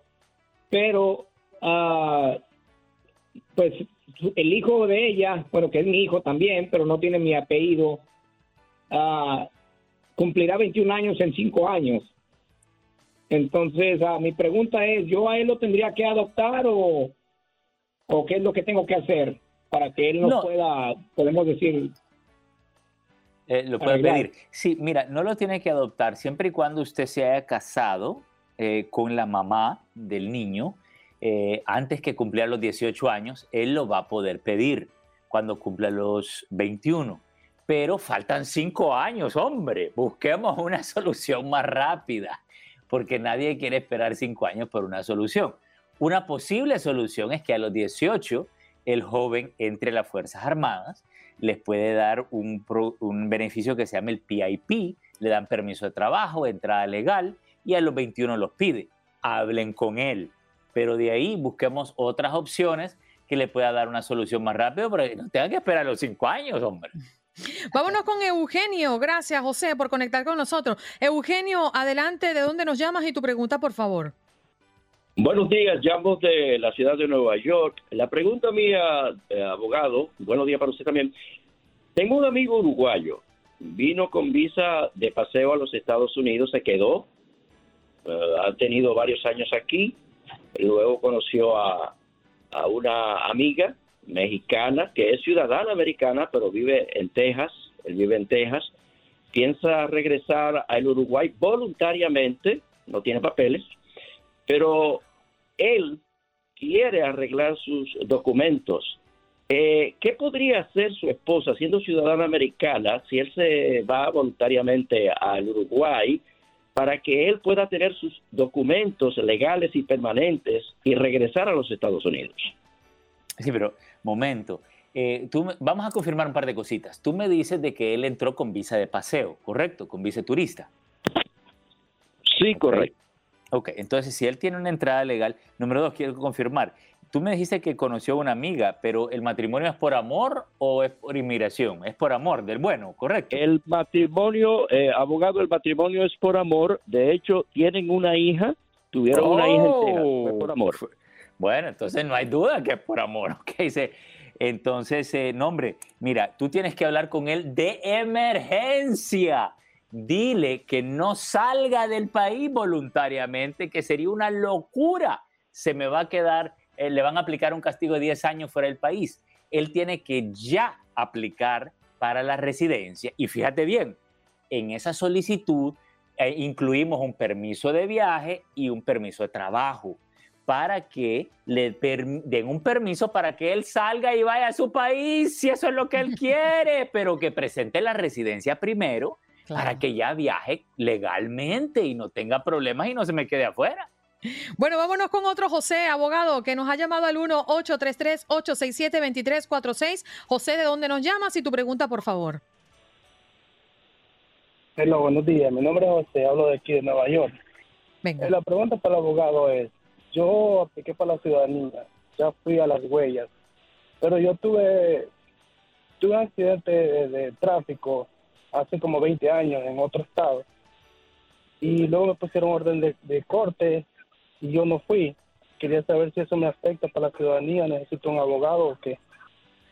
Pero uh, pues el hijo de ella, bueno, que es mi hijo también, pero no tiene mi apellido, uh, cumplirá 21 años en 5 años. Entonces, uh, mi pregunta es, ¿yo a él lo tendría que adoptar o, o qué es lo que tengo que hacer para que él no, pueda, podemos decir... Eh, lo puede pedir. Sí, mira, no lo tiene que adoptar siempre y cuando usted se haya casado eh, con la mamá del niño eh, antes que cumplir los 18 años, él lo va a poder pedir cuando cumpla los 21. Pero faltan 5 años, hombre. Busquemos una solución más rápida, porque nadie quiere esperar 5 años por una solución. Una posible solución es que a los 18 el joven entre las Fuerzas Armadas, les puede dar un, un beneficio que se llama el PIP, le dan permiso de trabajo, entrada legal, y a los 21 los pide. Hablen con él, pero de ahí busquemos otras opciones que le pueda dar una solución más rápido, pero no tengan que esperar los cinco años, hombre. Vámonos con Eugenio. Gracias, José, por conectar con nosotros. Eugenio, adelante, ¿de dónde nos llamas y tu pregunta, por favor? Buenos días, llamo de la ciudad de Nueva York. La pregunta mía, eh, abogado, buenos días para usted también. Tengo un amigo uruguayo, vino con visa de paseo a los Estados Unidos, se quedó, eh, ha tenido varios años aquí, Luego conoció a, una amiga mexicana que es ciudadana americana, pero vive en Texas. Él vive en Texas. Piensa regresar al Uruguay voluntariamente, no tiene papeles, pero él quiere arreglar sus documentos. Eh, ¿Qué podría hacer su esposa siendo ciudadana americana si él se va voluntariamente al Uruguay para que él pueda tener sus documentos legales y permanentes y regresar a los Estados Unidos. Sí, pero momento. Eh, tú, vamos a confirmar un par de cositas. Tú me dices de que él entró con visa de paseo, ¿correcto? Con visa turista. Sí, correcto. Ok, entonces si él tiene una entrada legal, número dos, quiero confirmar, Tú me dijiste que conoció a una amiga, pero ¿el matrimonio es por amor o es por inmigración? Es por amor, del bueno, ¿correcto? El matrimonio, eh, abogado, el matrimonio es por amor. De hecho, tienen una hija, tuvieron una hija entera, fue por amor. Bueno, entonces no hay duda que es por amor, ¿ok? Entonces, eh, no, hombre, mira, tú tienes que hablar con él de emergencia. Dile que no salga del país voluntariamente, que sería una locura. Se me va a quedar eh, le van a aplicar un castigo de 10 años fuera del país. Él tiene que ya aplicar para la residencia. Y fíjate bien, en esa solicitud eh, incluimos un permiso de viaje y un permiso de trabajo para que le den un permiso para que él salga y vaya a su país, si eso es lo que él quiere, pero que presente la residencia primero para que ya viaje legalmente y no tenga problemas y no se me quede afuera. Bueno, vámonos con otro José, abogado, que nos ha llamado al 1-833-867-2346. José, ¿de dónde nos llamas? Y tu pregunta, por favor. Hola, buenos días. Mi nombre es José, hablo de aquí de Nueva York. Venga. La pregunta para el abogado es, yo apliqué para la ciudadanía, ya fui a las huellas, pero yo tuve, tuve un accidente de, tráfico hace como 20 años en otro estado y luego me pusieron orden de corte y yo no fui. quería saber si eso me afecta para la ciudadanía, necesito un abogado o qué.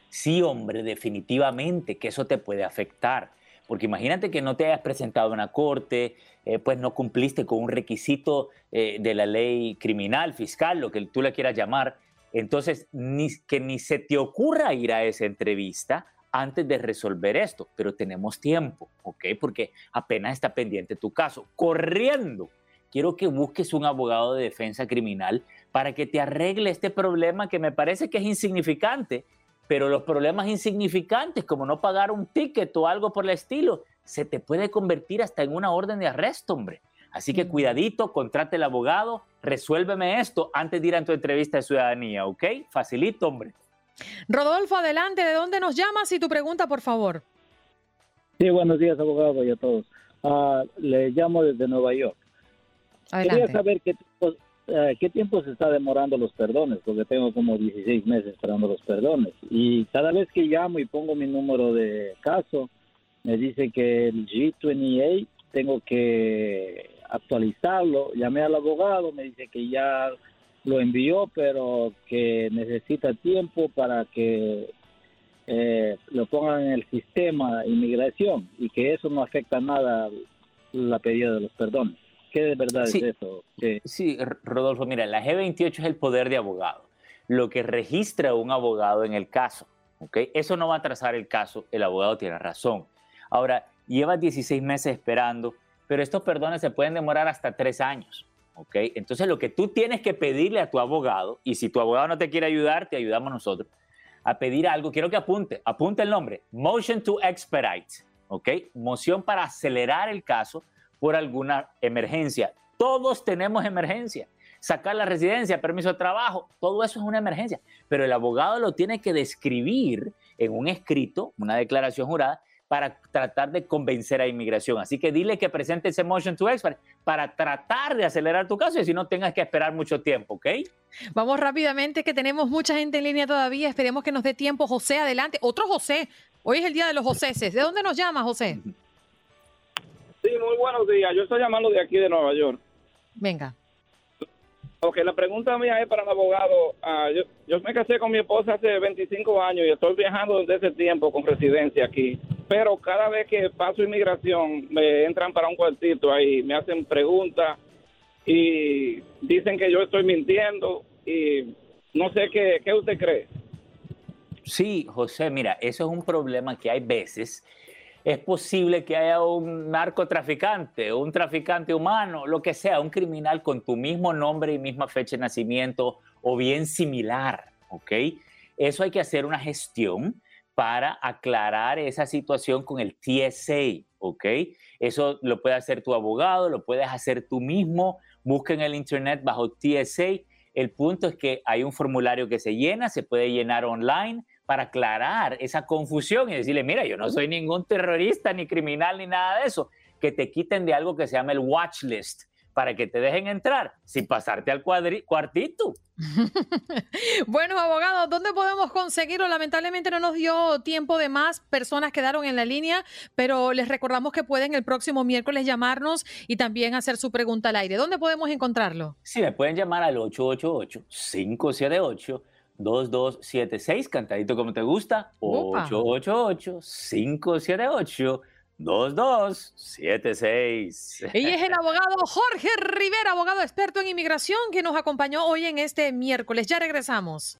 Sí, hombre, definitivamente que eso te puede afectar. Porque imagínate que no te hayas presentado a una corte, eh, pues no cumpliste con un requisito eh, de la ley criminal, fiscal, lo que tú le quieras llamar. Entonces, ni, que ni se te ocurra ir a esa entrevista antes de resolver esto. Pero tenemos tiempo, ¿ok? Porque apenas está pendiente tu caso. Corriendo. Quiero que busques un abogado de defensa criminal para que te arregle este problema que me parece que es insignificante, pero los problemas insignificantes, como no pagar un ticket o algo por el estilo, se te puede convertir hasta en una orden de arresto, hombre. Así que cuidadito, contrate el abogado, resuélveme esto antes de ir a tu entrevista de ciudadanía, ¿ok? Facilito, hombre. Rodolfo, adelante, ¿de dónde nos llamas y tu pregunta, por favor? Sí, buenos días, abogado, y a todos. Ah, le llamo desde Nueva York. Quería saber qué tiempo, eh, qué tiempo se está demorando los perdones, porque tengo como 16 meses esperando los perdones. Y cada vez que llamo y pongo mi número de caso, me dice que el G28 tengo que actualizarlo. Llamé al abogado, me dice que ya lo envió, pero que necesita tiempo para que eh, lo pongan en el sistema inmigración y que eso no afecta nada la pedida de los perdones. ¿Qué de verdad es eso? Sí, Rodolfo, mira, la G28 es el poder de abogado, lo que registra un abogado en el caso. ¿okay? Eso no va a atrasar el caso, el abogado tiene razón. Ahora, llevas 16 meses esperando, pero estos perdones se pueden demorar hasta tres años. ¿ok? Entonces, lo que tú tienes que pedirle a tu abogado, y si tu abogado no te quiere ayudar, te ayudamos nosotros, a pedir algo, quiero que apunte, apunte el nombre, Motion to Expedite, ¿ok? Moción para acelerar el caso por alguna emergencia. Todos tenemos emergencia. Sacar la residencia, permiso de trabajo, todo eso es una emergencia. Pero el abogado lo tiene que describir en un escrito, una declaración jurada, para tratar de convencer a inmigración. Así que dile que presente ese motion to expert para tratar de acelerar tu caso y si no tengas que esperar mucho tiempo, ¿ok? Vamos rápidamente que tenemos mucha gente en línea todavía. Esperemos que nos dé tiempo. José, adelante. Otro José. Hoy es el día de los Joséses. ¿De dónde nos llama, José? Sí, muy buenos días. Yo estoy llamando de aquí de Nueva York. Venga. Ok, la pregunta mía es para el abogado. Ah, yo, yo, me casé con mi esposa hace 25 años y estoy viajando desde ese tiempo con residencia aquí. Pero cada vez que paso inmigración, me entran para un cuartito ahí, me hacen preguntas y dicen que yo estoy mintiendo y no sé qué, qué usted cree. Sí, José, mira, eso es un problema que hay veces es posible que haya un narcotraficante, un traficante humano, lo que sea, un criminal con tu mismo nombre y misma fecha de nacimiento o bien similar, ¿ok? Eso hay que hacer una gestión para aclarar esa situación con el TSA, ¿ok? Eso lo puede hacer tu abogado, lo puedes hacer tú mismo, busca en el internet bajo TSA. El punto es que hay un formulario que se llena, se puede llenar online para aclarar esa confusión y decirle, mira, yo no soy ningún terrorista ni criminal ni nada de eso, que te quiten de algo que se llama el watch list para que te dejen entrar sin pasarte al cuartito. bueno, abogados, ¿dónde podemos conseguirlo? Lamentablemente no nos dio tiempo de más, personas quedaron en la línea, pero les recordamos que pueden el próximo miércoles llamarnos y también hacer su pregunta al aire. ¿Dónde podemos encontrarlo? Sí, me pueden llamar al 888 578 2276, cantadito como te gusta, 888-578-2276. Y es el abogado Jorge Rivera, abogado experto en inmigración, que nos acompañó hoy en este miércoles. Ya regresamos.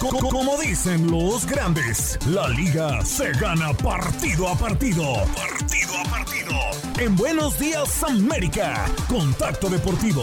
Como dicen los grandes, la liga se gana partido a partido. Partido a partido. En Buenos Días América, Contacto Deportivo.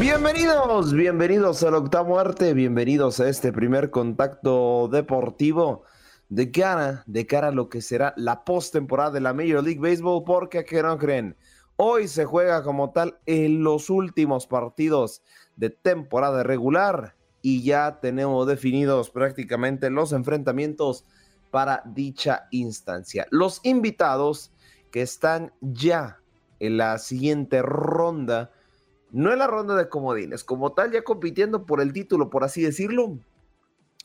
Bienvenidos, bienvenidos al octavo arte, bienvenidos a este primer contacto deportivo de cara, de cara a lo que será la postemporada de la Major League Baseball, porque que no creen, Hoy se juega como tal en los últimos partidos de temporada regular y ya tenemos definidos prácticamente los enfrentamientos para dicha instancia. Los invitados que están ya en la siguiente ronda, no en la ronda de comodines, como tal ya compitiendo por el título, por así decirlo,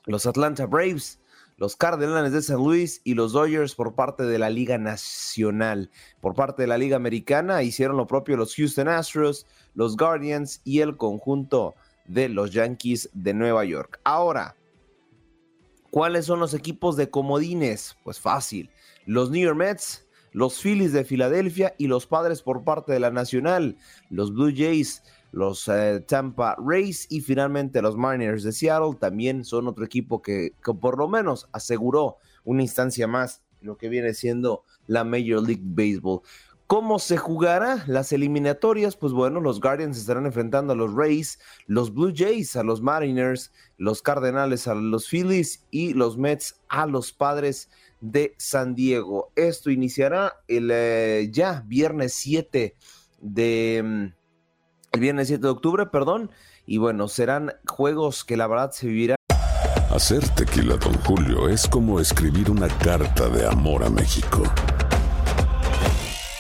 los Atlanta Braves, los Cardenales de San Luis y los Dodgers por parte de la Liga Nacional. Por parte de la Liga Americana hicieron lo propio los Houston Astros, los Guardians y el conjunto de los Yankees de Nueva York. Ahora, ¿cuáles son los equipos de comodines? Pues fácil. Los New York Mets, los Phillies de Filadelfia y los Padres por parte de la Nacional, los Blue Jays, los eh, Tampa Rays y finalmente los Mariners de Seattle también son otro equipo que, por lo menos aseguró una instancia más lo que viene siendo la Major League Baseball. ¿Cómo se jugará las eliminatorias? Pues bueno, los Guardians estarán enfrentando a los Rays, los Blue Jays a los Mariners, los Cardenales a los Phillies y los Mets a los Padres de San Diego. Esto iniciará el eh, ya viernes 7 de mm, el viernes 7 de octubre, perdón. Y bueno, serán juegos que la verdad se vivirán. Hacer tequila, don Julio, es como escribir una carta de amor a México.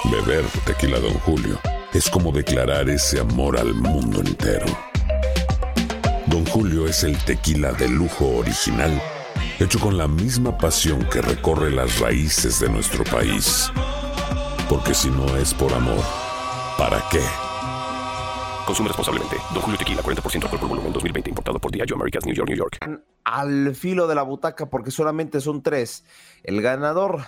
Beber tequila, don Julio, es como declarar ese amor al mundo entero. Don Julio es el tequila de lujo original, hecho con la misma pasión que recorre las raíces de nuestro país. Porque si no es por amor, ¿para qué? Consume responsablemente. Don Julio Tequila, 40% alcohol por volumen, 2020. Importado por Diageo Americas, New York, New York. Al filo de la butaca porque solamente son tres. El ganador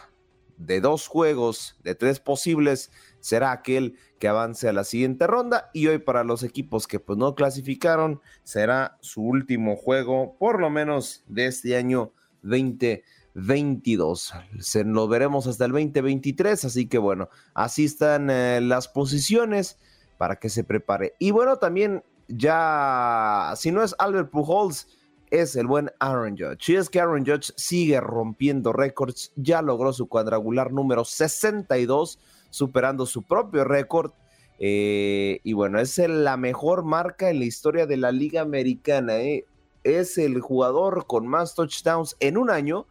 de dos juegos, de tres posibles, será aquel que avance a la siguiente ronda. Y hoy para los equipos que pues no clasificaron, será su último juego, por lo menos de este año 2022. Se lo veremos hasta el 2023, así que bueno, así están eh, las posiciones para que se prepare. Y bueno, también ya, si no es Albert Pujols, es el buen Aaron Judge. Y es que Aaron Judge sigue rompiendo récords, ya logró su cuadrangular número 62, superando su propio récord. Eh, y bueno, es la mejor marca en la historia de la Liga Americana. Eh. Es el jugador con más touchdowns en un año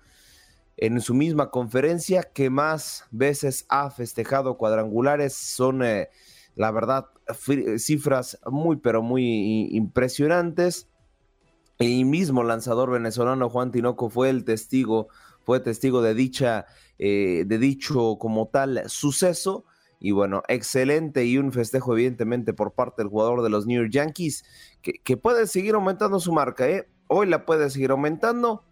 en su misma conferencia que más veces ha festejado cuadrangulares. Son, eh, la verdad, cifras muy, pero muy impresionantes. El mismo lanzador venezolano Juan Tinoco fue el testigo, fue testigo de dicha, eh, de dicho como tal suceso. Y bueno, excelente y un festejo evidentemente por parte del jugador de los New York Yankees, que, que puede seguir aumentando su marca, ¿eh? Hoy la puede seguir aumentando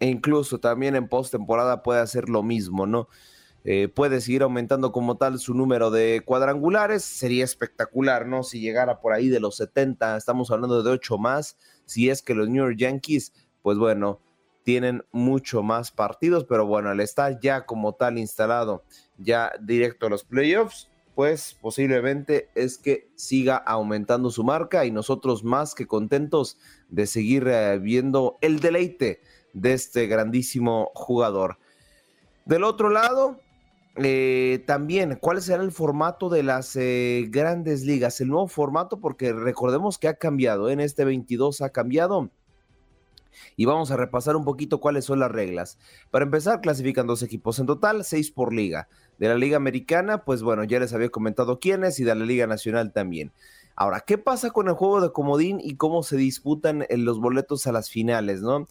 e incluso también en postemporada puede hacer lo mismo, ¿no? Eh, puede seguir aumentando como tal su número de cuadrangulares. Sería espectacular, ¿no? Si llegara por ahí de los 70, estamos hablando de 8 más. Si es que los New York Yankees, pues bueno, tienen mucho más partidos, pero bueno, al estar ya como tal instalado, ya directo a los playoffs, pues posiblemente es que siga aumentando su marca y nosotros más que contentos de seguir eh, viendo el deleite de este grandísimo jugador. Del otro lado, eh, también, ¿cuál será el formato de las eh, grandes ligas? El nuevo formato, porque recordemos que ha cambiado, ¿eh? en este 22 ha cambiado. Y vamos a repasar un poquito cuáles son las reglas. Para empezar, clasifican dos equipos en total, seis por liga. De la Liga Americana, pues bueno, ya les había comentado quiénes y de la Liga Nacional también. Ahora, ¿qué pasa con el juego de comodín y cómo se disputan los boletos a las finales, no?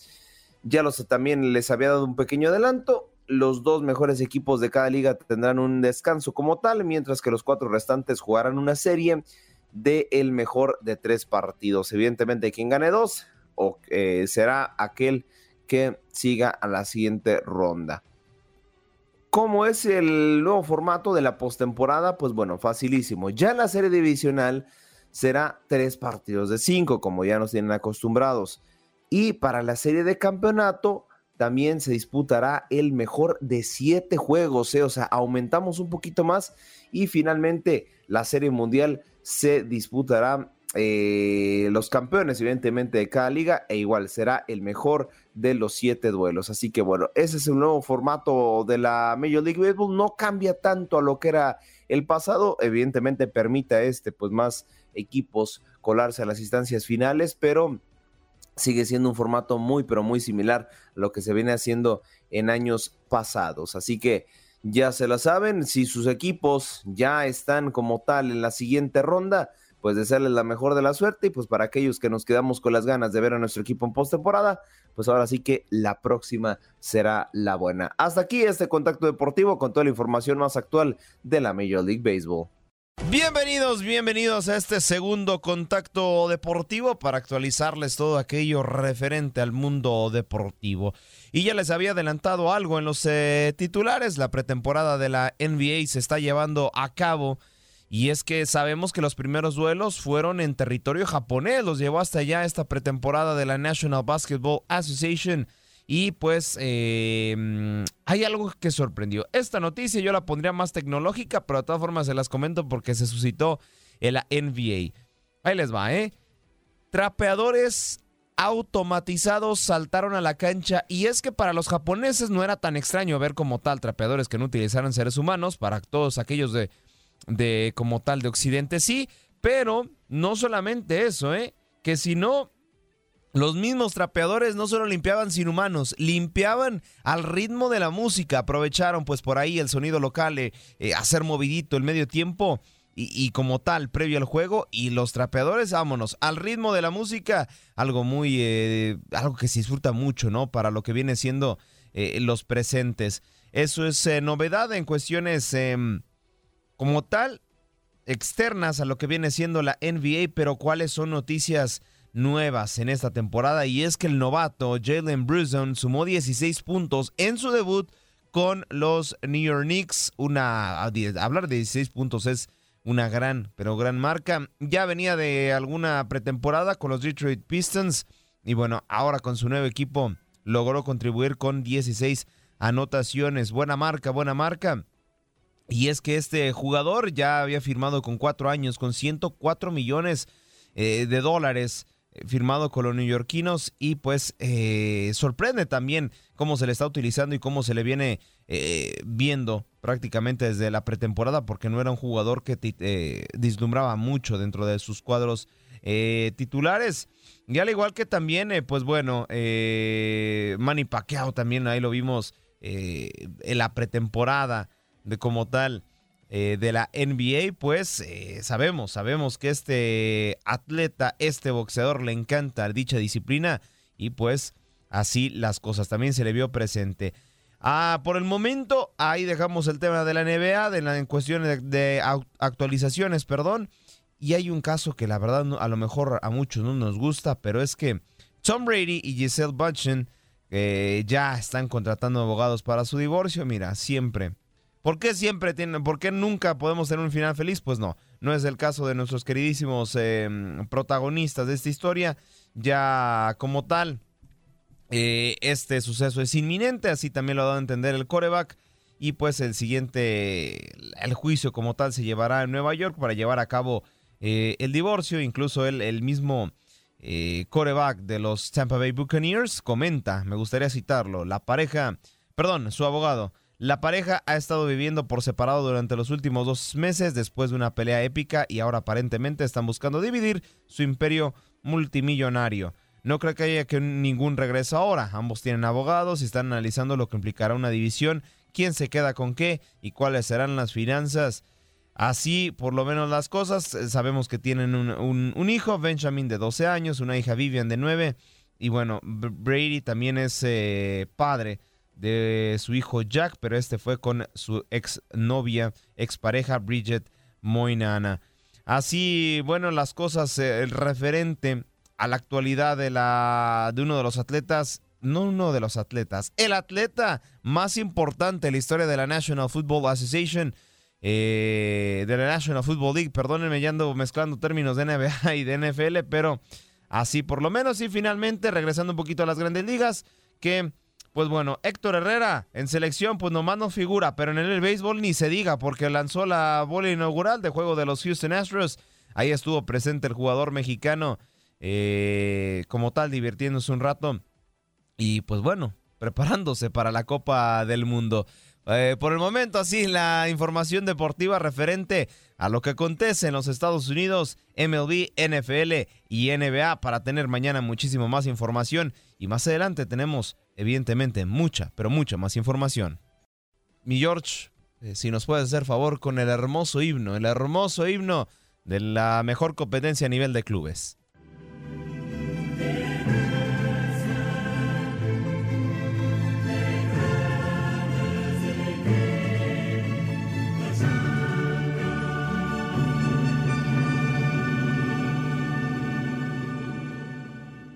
Ya los también les había dado un pequeño adelanto los dos mejores equipos de cada liga tendrán un descanso como tal, mientras que los cuatro restantes jugarán una serie de el mejor de tres partidos. Evidentemente, quien gane dos o, eh, será aquel que siga a la siguiente ronda. ¿Cómo es el nuevo formato de la postemporada? Pues bueno, facilísimo. Ya la serie divisional será tres partidos de cinco, como ya nos tienen acostumbrados. Y para la serie de campeonato también se disputará el mejor de siete juegos, ¿eh? o sea, aumentamos un poquito más y finalmente la Serie Mundial se disputará eh, los campeones, evidentemente, de cada liga, e igual será el mejor de los siete duelos. Así que bueno, ese es el nuevo formato de la Major League Baseball. No cambia tanto a lo que era el pasado. Evidentemente, permite a este, pues más equipos colarse a las instancias finales, pero sigue siendo un formato muy, pero muy similar a lo que se viene haciendo en años pasados. Así que ya se la saben, si sus equipos ya están como tal en la siguiente ronda, pues desearles la mejor de la suerte y pues para aquellos que nos quedamos con las ganas de ver a nuestro equipo en postemporada, pues ahora sí que la próxima será la buena. Hasta aquí este contacto deportivo con toda la información más actual de la Major League Baseball. Bienvenidos, bienvenidos a este segundo contacto deportivo para actualizarles todo aquello referente al mundo deportivo. Y ya les había adelantado algo en los eh, titulares, la pretemporada de la NBA se está llevando a cabo y es que sabemos que los primeros duelos fueron en territorio japonés, los llevó hasta allá esta pretemporada de la National Basketball Association. Y pues em, hay algo que sorprendió. Esta noticia yo la pondría más tecnológica, pero de todas formas se las comento porque se suscitó en la NBA. Ahí les va, ¿eh? Trapeadores automatizados saltaron a la cancha y es que para los japoneses no era tan extraño ver como tal trapeadores que no utilizaran seres humanos, para todos aquellos de de como tal de Occidente, sí, pero no solamente eso, ¿eh? Que si no, los mismos trapeadores no solo limpiaban sin humanos, limpiaban al ritmo de la música, aprovecharon pues por ahí el sonido local, eh, eh, hacer movidito el medio tiempo y, como tal, previo al juego, y los trapeadores, vámonos, al ritmo de la música, algo muy, eh, algo que se disfruta mucho, ¿no? Para lo que viene siendo los presentes. Eso es novedad en cuestiones em, como tal externas a lo que viene siendo la NBA, pero cuáles son noticias nuevas en esta temporada y es que el novato Jalen Brunson sumó 16 puntos en su debut con los New York Knicks. Una hablar de 16 puntos es una gran, pero gran marca. Ya venía de alguna pretemporada con los Detroit Pistons y bueno, ahora con su nuevo equipo logró contribuir con 16 anotaciones. Buena marca, buena marca. Y es que este jugador ya había firmado con cuatro años, con 104 millones eh, de dólares firmado con los neoyorquinos y pues eh, sorprende también cómo se le está utilizando y cómo se le viene viendo prácticamente desde la pretemporada porque no era un jugador que dislumbraba mucho dentro de sus cuadros titulares. Y al igual que también, pues bueno, Manny Pacquiao también ahí lo vimos en la pretemporada de como tal eh, de la NBA, pues eh, sabemos, sabemos que este atleta, este boxeador le encanta dicha disciplina y pues así las cosas. También se le vio presente. Ah, por el momento, ahí dejamos el tema de la NBA, de la, en cuestiones de, actualizaciones, perdón. Y hay un caso que la verdad a lo mejor a muchos no nos gusta, pero es que Tom Brady y Giselle Butchen eh, ya están contratando abogados para su divorcio. Mira, siempre ¿Por qué siempre tienen, por qué nunca podemos tener un final feliz? Pues no, no es el caso de nuestros queridísimos em, protagonistas de esta historia. Ya como tal, eh, este suceso es inminente, así también lo ha dado a entender el coreback. Y pues el siguiente, el juicio como tal se llevará en Nueva York para llevar a cabo eh, el divorcio. Incluso el, el mismo eh, coreback de los Tampa Bay Buccaneers comenta, me gustaría citarlo, la pareja, perdón, su abogado la pareja ha estado viviendo por separado durante los últimos dos meses después de una pelea épica y ahora aparentemente están buscando dividir su imperio multimillonario. No creo que haya que ningún regreso ahora. Ambos tienen abogados y están analizando lo que implicará una división, quién se queda con qué y cuáles serán las finanzas. Así, por lo menos las cosas, sabemos que tienen un, hijo, Benjamin de 12 años, una hija Vivian de 9 y bueno, Brady también es eh, padre de su hijo Jack, pero este fue con su ex novia, ex pareja Bridget Moinana. Así, bueno, las cosas, eh, el referente a la actualidad de, la, de uno de los atletas, no uno de los atletas, el atleta más importante en la historia de la National Football Association, eh, de la National Football League, perdónenme, ya ando mezclando términos de NBA y de NFL, pero así por lo menos, y finalmente, regresando un poquito a las grandes ligas, que pues bueno, Héctor Herrera en selección, pues nomás no figura, pero en el béisbol ni se diga, porque lanzó la bola inaugural de juego de los Houston Astros Ahí estuvo presente el jugador mexicano eh, como tal, divirtiéndose un rato. Y pues bueno, preparándose para la Copa del Mundo. Eh, por el momento, así la información deportiva referente a lo que acontece en los Estados Unidos, MLB, NFL y NBA para tener mañana muchísimo más información y más adelante tenemos evidentemente mucha, pero mucha más información. Mi George, eh, si nos puedes hacer favor con el hermoso himno, el hermoso himno de la mejor competencia a nivel de clubes.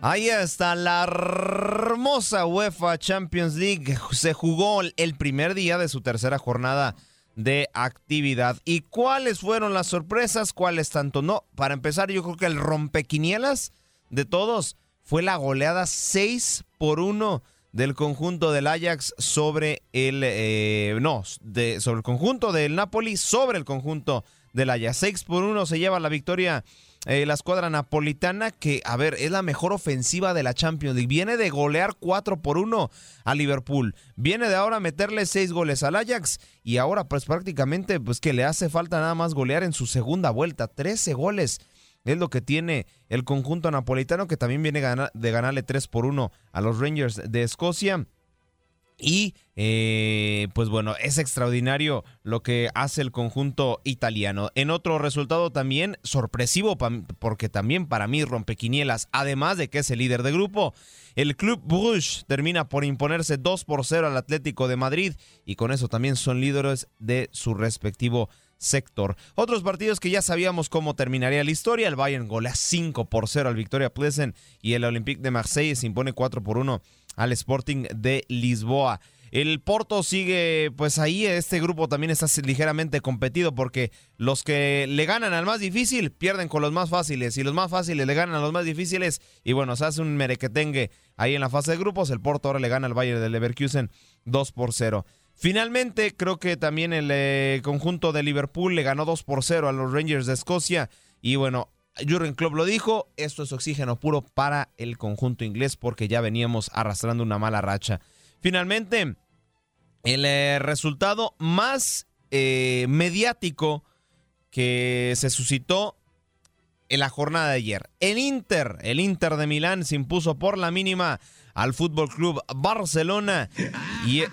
Ahí está la hermosa UEFA Champions League. Se jugó el primer día de su tercera jornada de actividad. ¿Y cuáles fueron las sorpresas? ¿Cuáles tanto no? Para empezar, yo creo que el rompequinielas de todos fue la goleada 6 por 1 del conjunto del Ajax sobre el eh, no, de, sobre el conjunto del Napoli sobre el conjunto del Ajax. 6 por 1 se lleva la victoria eh, la escuadra napolitana, que, a ver, es la mejor ofensiva de la Champions League. Viene de golear 4 por 1 a Liverpool. Viene de ahora meterle 6 goles al Ajax. Y ahora, pues prácticamente, pues que le hace falta nada más golear en su segunda vuelta. 13 goles es lo que tiene el conjunto napolitano, que también viene de ganarle 3 por 1 a los Rangers de Escocia. Y eh, pues bueno, es extraordinario lo que hace el conjunto italiano. En otro resultado también sorpresivo, porque también para mí rompequinielas, además de que es el líder de grupo, el Club Bruges termina por imponerse 2 por 0 al Atlético de Madrid y con eso también son líderes de su respectivo sector. Otros partidos que ya sabíamos cómo terminaría la historia, el Bayern golea 5 por 0 al Victoria Pleasant y el Olympique de Marseille se impone 4 por 1 al Sporting de Lisboa. El Porto sigue, pues ahí este grupo también está ligeramente competido porque los que le ganan al más difícil pierden con los más fáciles y los más fáciles le ganan a los más difíciles y bueno, se hace un merequetengue ahí en la fase de grupos. El Porto ahora le gana al Bayern de Leverkusen 2 por 0. Finalmente, creo que también el eh, conjunto de Liverpool le ganó 2 por 0 a los Rangers de Escocia y bueno, Jurgen Klopp lo dijo, esto es oxígeno puro para el conjunto inglés porque ya veníamos arrastrando una mala racha. Finalmente, el eh, resultado más eh, mediático que se suscitó en la jornada de ayer. El Inter, el Inter de Milán se impuso por la mínima al Fútbol Club Barcelona y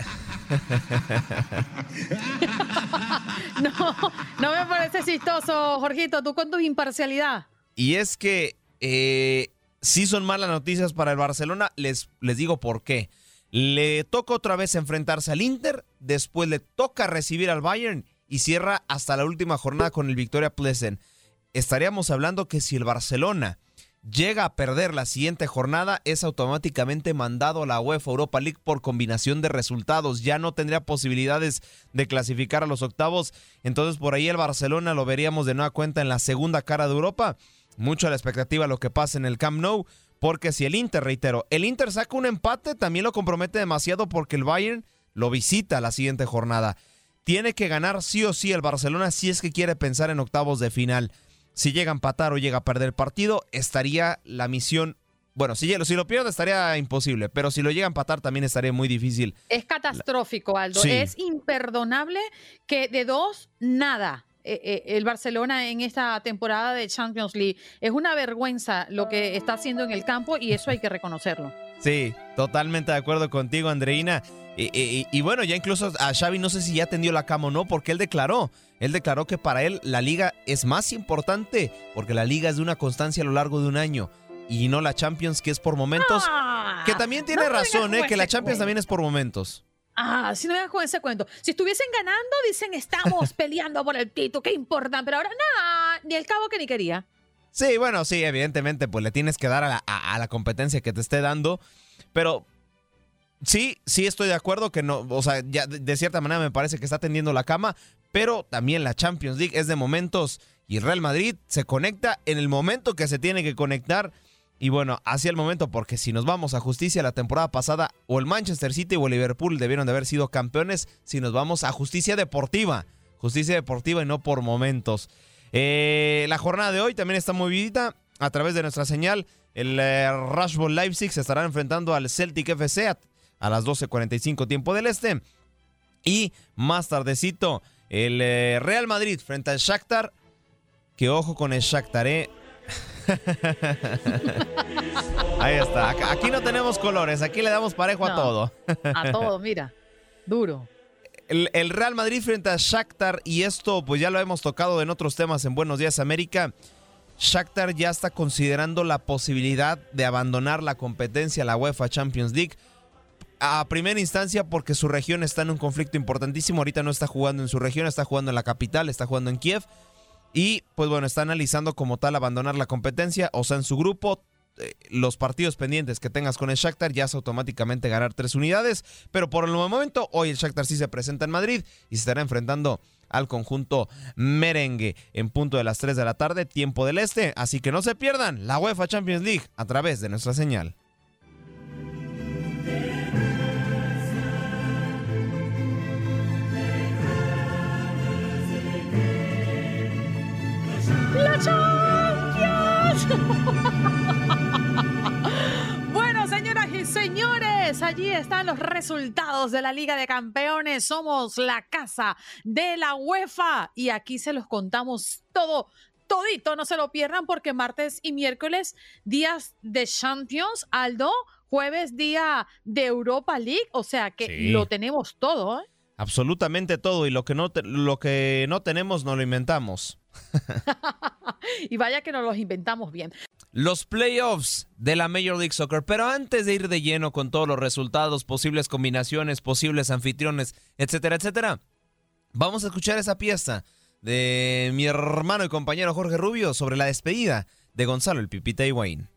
no, no me parece chistoso, Jorgito, tú con tu imparcialidad. Y es que eh, sí son malas noticias para el Barcelona, les, les digo por qué. Le toca otra vez enfrentarse al Inter, después le toca recibir al Bayern y cierra hasta la última jornada con el Victoria Pleasant. Estaríamos hablando que si el Barcelona llega a perder la siguiente jornada, es automáticamente mandado a la UEFA Europa League por combinación de resultados. Ya no tendría posibilidades de clasificar a los octavos. Entonces por ahí el Barcelona lo veríamos de nueva cuenta en la segunda cara de Europa. Mucho a la expectativa lo que pasa en el Camp Nou. Porque si el Inter, reitero, el Inter saca un empate, también lo compromete demasiado porque el Bayern lo visita la siguiente jornada. Tiene que ganar sí o sí el Barcelona si es que quiere pensar en octavos de final. Si llega a empatar o llega a perder el partido, estaría la misión. Bueno, si, si lo pierde estaría imposible, pero si lo llega a empatar también estaría muy difícil. Es catastrófico, Aldo. Es imperdonable que de dos, nada. Eh, eh, el Barcelona en esta temporada de Champions League. Es una vergüenza lo que está haciendo en el campo y eso hay que reconocerlo. Sí, totalmente de acuerdo contigo, Andreina. Y, bueno, ya incluso a Xavi no sé si ya atendió la cama o no, porque él declaró, él declaró que para él la liga es más importante, porque la liga es de una constancia a lo largo de un año y no la Champions que es por momentos. Ah, que también tiene razón, ¿eh? que la Champions también es por momentos. Ah, si no me con ese cuento. Si estuviesen ganando, dicen estamos peleando por el título, qué importa. Pero ahora nada, ni el cabo que ni quería. Sí, bueno, sí, evidentemente, pues le tienes que dar a la, a la competencia que te esté dando. Pero sí, sí estoy de acuerdo que no, o sea, ya de, cierta manera me parece que está tendiendo la cama, pero también la Champions League es de momentos y Real Madrid se conecta en el momento que se tiene que conectar. Y bueno, hacia el momento, porque si nos vamos a justicia, la temporada pasada o el Manchester City o el Liverpool debieron de haber sido campeones. Si nos vamos a justicia deportiva, justicia deportiva y no por momentos. Eh, la jornada de hoy también está movidita a través de nuestra señal. El eh, Leipzig se estará enfrentando al Celtic FC a, las 12.45 tiempo del este. Y más tardecito, el eh, Real Madrid frente al Shakhtar. Que ojo con el Shakhtar, ¿eh? Ahí está. Aquí no tenemos colores, aquí le damos parejo a todo. a todo, mira. Duro. El, el, Real Madrid frente a Shakhtar y esto pues ya lo hemos tocado en otros temas en Buenos Días América. Shakhtar ya está considerando la posibilidad de abandonar la competencia la UEFA Champions League a primera instancia porque su región está en un conflicto importantísimo. Ahorita no está jugando en su región, está jugando en la capital, está jugando en Kiev. Y pues bueno, está analizando como tal abandonar la competencia, o sea, en su grupo. Eh, los partidos pendientes que tengas con el Shakhtar ya es automáticamente ganar tres unidades, pero por el momento hoy el Shakhtar sí se presenta en Madrid y se estará enfrentando al conjunto merengue en punto de las 3 de la tarde, tiempo del este, así que no se pierdan la UEFA Champions League a través de nuestra señal. Señores, allí están los resultados de la Liga de Campeones. Somos la casa de la UEFA y aquí se los contamos todo todito, no se lo pierdan porque martes y miércoles días de Champions, Aldo, jueves día de Europa League, o sea que lo tenemos todo, ¿eh? Absolutamente todo y lo que no lo que no tenemos no lo inventamos. y vaya que nos los inventamos bien. Los playoffs de la Major League Soccer. Pero antes de ir de lleno con todos los resultados, posibles combinaciones, posibles anfitriones, etcétera, etcétera, vamos a escuchar esa pieza de mi hermano y compañero Jorge Rubio sobre la despedida de Gonzalo el Pipita Higuaín.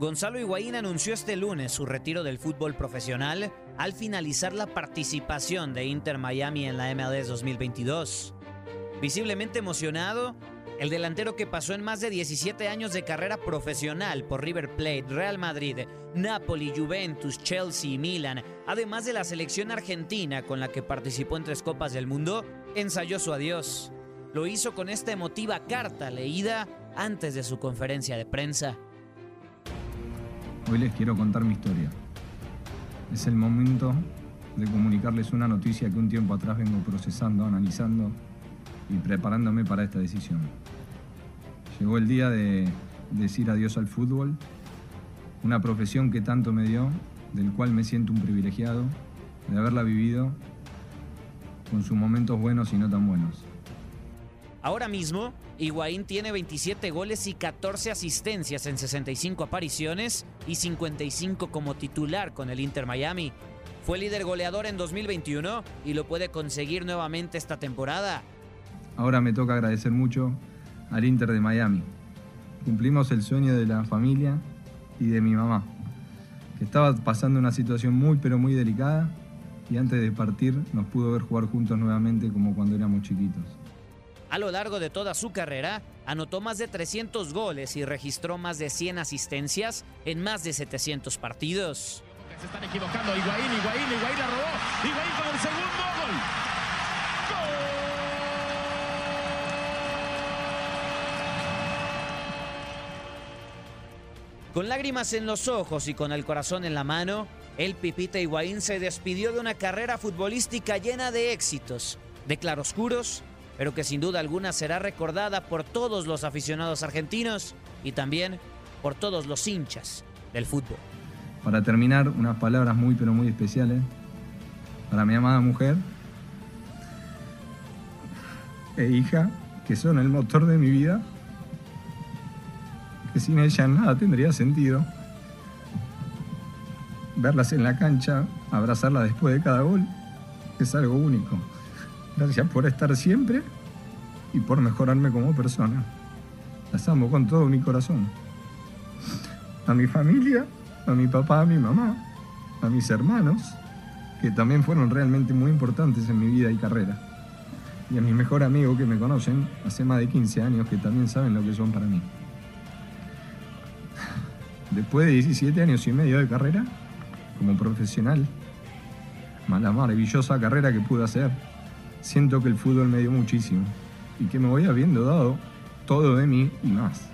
Gonzalo Higuaín anunció este lunes su retiro del fútbol profesional al finalizar la participación de Inter Miami en la MLS 2022. Visiblemente emocionado, el delantero que pasó en más de 17 años de carrera profesional por River Plate, Real Madrid, Napoli, Juventus, Chelsea y Milan, además de la selección argentina con la que participó en tres Copas del Mundo, ensayó su adiós. Lo hizo con esta emotiva carta leída antes de su conferencia de prensa. Hoy les quiero contar mi historia. Es el momento de comunicarles una noticia que un tiempo atrás vengo procesando, analizando y preparándome para esta decisión. Llegó el día de decir adiós al fútbol, una profesión que tanto me dio, del cual me siento un privilegiado, de haberla vivido con sus momentos buenos y no tan buenos. Ahora mismo, Higuaín tiene 27 goles y 14 asistencias en 65 apariciones y 55 como titular con el Inter Miami. Fue líder goleador en 2021 y lo puede conseguir nuevamente esta temporada. Ahora me toca agradecer mucho al Inter de Miami. Cumplimos el sueño de la familia y de mi mamá, que estaba pasando una situación muy pero muy delicada y antes de partir nos pudo ver jugar juntos nuevamente como cuando éramos chiquitos. A lo largo de toda su carrera, anotó más de 300 goles y registró más de 100 asistencias en más de 700 partidos. Se están equivocando. Higuaín, Higuaín, Higuaín la robó. Higuaín con el segundo gol. Con lágrimas en los ojos y con el corazón en la mano, el Pipita Higuaín se despidió de una carrera futbolística llena de éxitos, de claroscuros pero que sin duda alguna será recordada por todos los aficionados argentinos y también por todos los hinchas del fútbol. Para terminar, unas palabras muy pero muy especiales para mi amada mujer e hija, que son el motor de mi vida, que sin ella nada tendría sentido. Verlas en la cancha, abrazarlas después de cada gol, es algo único. Gracias por estar siempre y por mejorarme como persona. Las amo con todo mi corazón. A mi familia, a mi papá, a mi mamá, a mis hermanos, que también fueron realmente muy importantes en mi vida y carrera. Y a mi mejor amigo que me conocen hace más de 15 años, que también saben lo que son para mí. Después de 17 años y medio de carrera, como profesional, la maravillosa carrera que pude hacer, siento que el fútbol me dio muchísimo y que me voy habiendo dado todo de mí y más.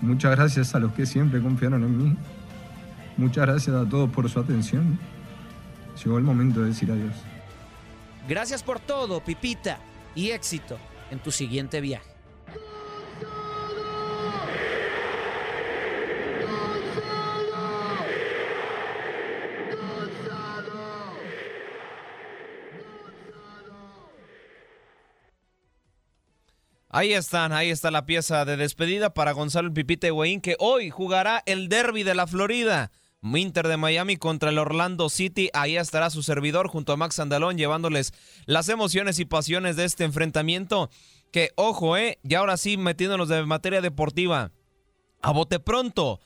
Muchas gracias a los que siempre confiaron en mí. Muchas gracias a todos por su atención. Llegó el momento de decir adiós. Gracias por todo, Pipita, y éxito en tu siguiente viaje. Ahí están, ahí está la pieza de despedida para Gonzalo Pipita Higuaín, que hoy jugará el derby de la Florida. Inter de Miami contra el Orlando City. Ahí estará su servidor junto a Max Andalón llevándoles las emociones y pasiones de este enfrentamiento. Que, ojo, eh, y ahora sí metiéndonos de materia deportiva. A bote pronto.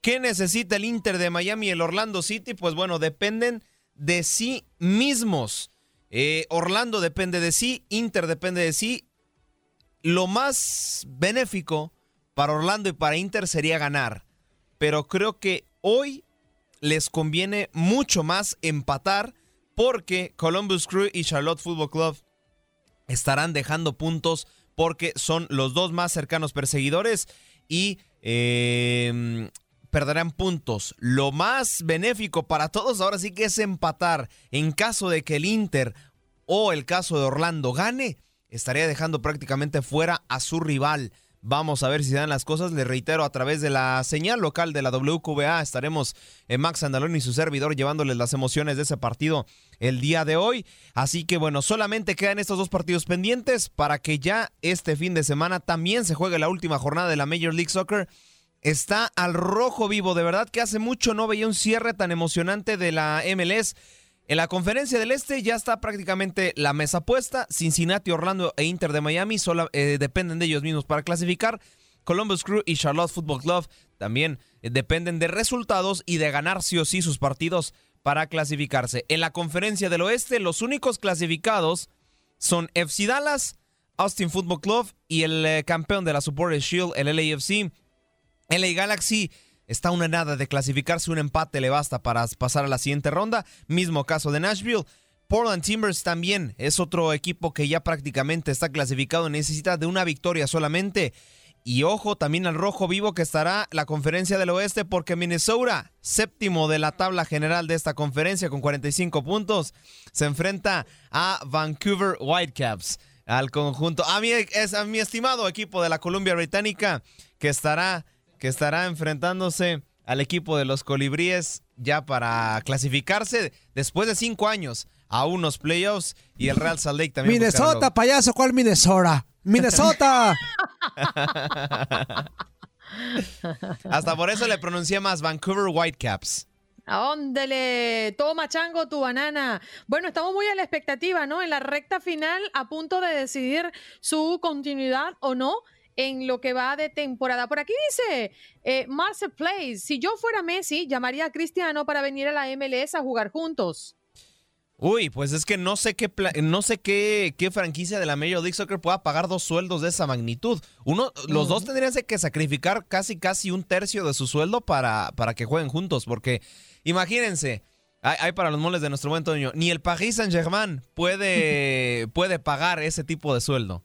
¿Qué necesita el Inter de Miami y el Orlando City? Pues bueno, dependen de sí mismos. Eh, Orlando depende de sí, Inter depende de sí lo más benéfico para Orlando y para Inter sería ganar. Pero creo que hoy les conviene mucho más empatar porque Columbus Crew y Charlotte Football Club estarán dejando puntos porque son los dos más cercanos perseguidores y em, perderán puntos. Lo más benéfico para todos ahora sí que es empatar. En caso de que el Inter o el caso de Orlando gane, estaría dejando prácticamente fuera a su rival. Vamos a ver si dan las cosas. Les reitero, a través de la señal local de la WQBA estaremos en Max Andalón y su servidor llevándoles las emociones de ese partido el día de hoy. Así que bueno, solamente quedan estos dos partidos pendientes para que ya este fin de semana también se juegue la última jornada de la Major League Soccer. Está al rojo vivo, de verdad que hace mucho no veía un cierre tan emocionante de la MLS. En la conferencia del Este ya está prácticamente la mesa puesta. Cincinnati, Orlando e Inter de Miami solo, eh, dependen de ellos mismos para clasificar. Columbus Crew y Charlotte Football Club también eh, dependen de resultados y de ganar sí o sí sus partidos para clasificarse. En la conferencia del Oeste, los únicos clasificados son FC Dallas, Austin Football Club y el eh, campeón de la Supporters Shield, el LAFC. LA Galaxy Está una nada de clasificarse, un empate le basta para pasar a la siguiente ronda. Mismo caso de Nashville. Portland Timbers también es otro equipo que ya prácticamente está clasificado, necesita de una victoria solamente. Y ojo también al rojo vivo que estará la conferencia del oeste porque Minnesota, séptimo de la tabla general de esta conferencia con 45 puntos, se enfrenta a Vancouver Whitecaps, al conjunto, a mi, es a mi estimado equipo de la Columbia Británica que estará que estará enfrentándose al equipo de los colibríes ya para clasificarse después de cinco años a unos playoffs y el Real Salt Lake también. Minnesota, payaso, ¿cuál Minnesota? Minnesota. Hasta por eso le pronuncié más Vancouver Whitecaps. Óndele, toma chango tu banana. Bueno, estamos muy a la expectativa, ¿no? En la recta final, a punto de decidir su continuidad o no en lo que va de temporada. Por aquí dice eh, Marcel Place, si yo fuera Messi, llamaría a Cristiano para venir a la MLS a jugar juntos. Uy, pues es que no sé qué no sé qué, qué, franquicia de la Major League Soccer pueda pagar dos sueldos de esa magnitud. Uno, los dos tendrían que sacrificar casi casi un tercio de su sueldo para, para que jueguen juntos, porque imagínense, hay, para los moles de nuestro buen Toño, ni el Paris Saint Germain puede, puede pagar ese tipo de sueldo.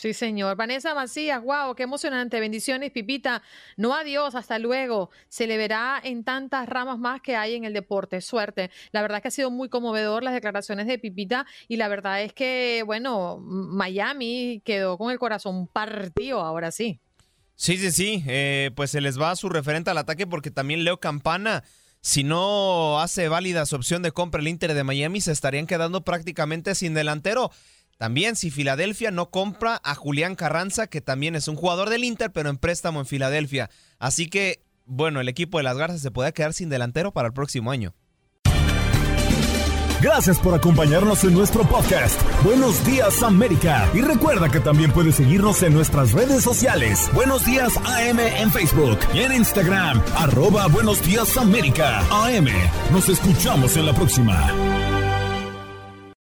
Sí, señor. Vanessa Macías, wow, qué emocionante. Bendiciones, Pipita. No adiós, hasta luego. Se le verá en tantas ramas más que hay en el deporte. Suerte. La verdad es que ha sido muy conmovedor las declaraciones de Pipita y la verdad es que, bueno, Miami quedó con el corazón partido ahora sí. Sí, sí, sí. Eh, pues se les va su referente al ataque porque también Leo Campana si no hace válida su opción de compra el Inter de Miami, se estarían quedando prácticamente sin delantero. También si Filadelfia no compra a Julián Carranza, que también es un jugador del Inter, pero en préstamo en Filadelfia. Así que, bueno, el equipo de las Garzas se puede quedar sin delantero para el próximo año. Gracias por acompañarnos en nuestro podcast. Buenos días América. Y recuerda que también puedes seguirnos en nuestras redes sociales. Buenos días AM en Facebook y en Instagram. Arroba Buenos días América. AM. Nos escuchamos en la próxima.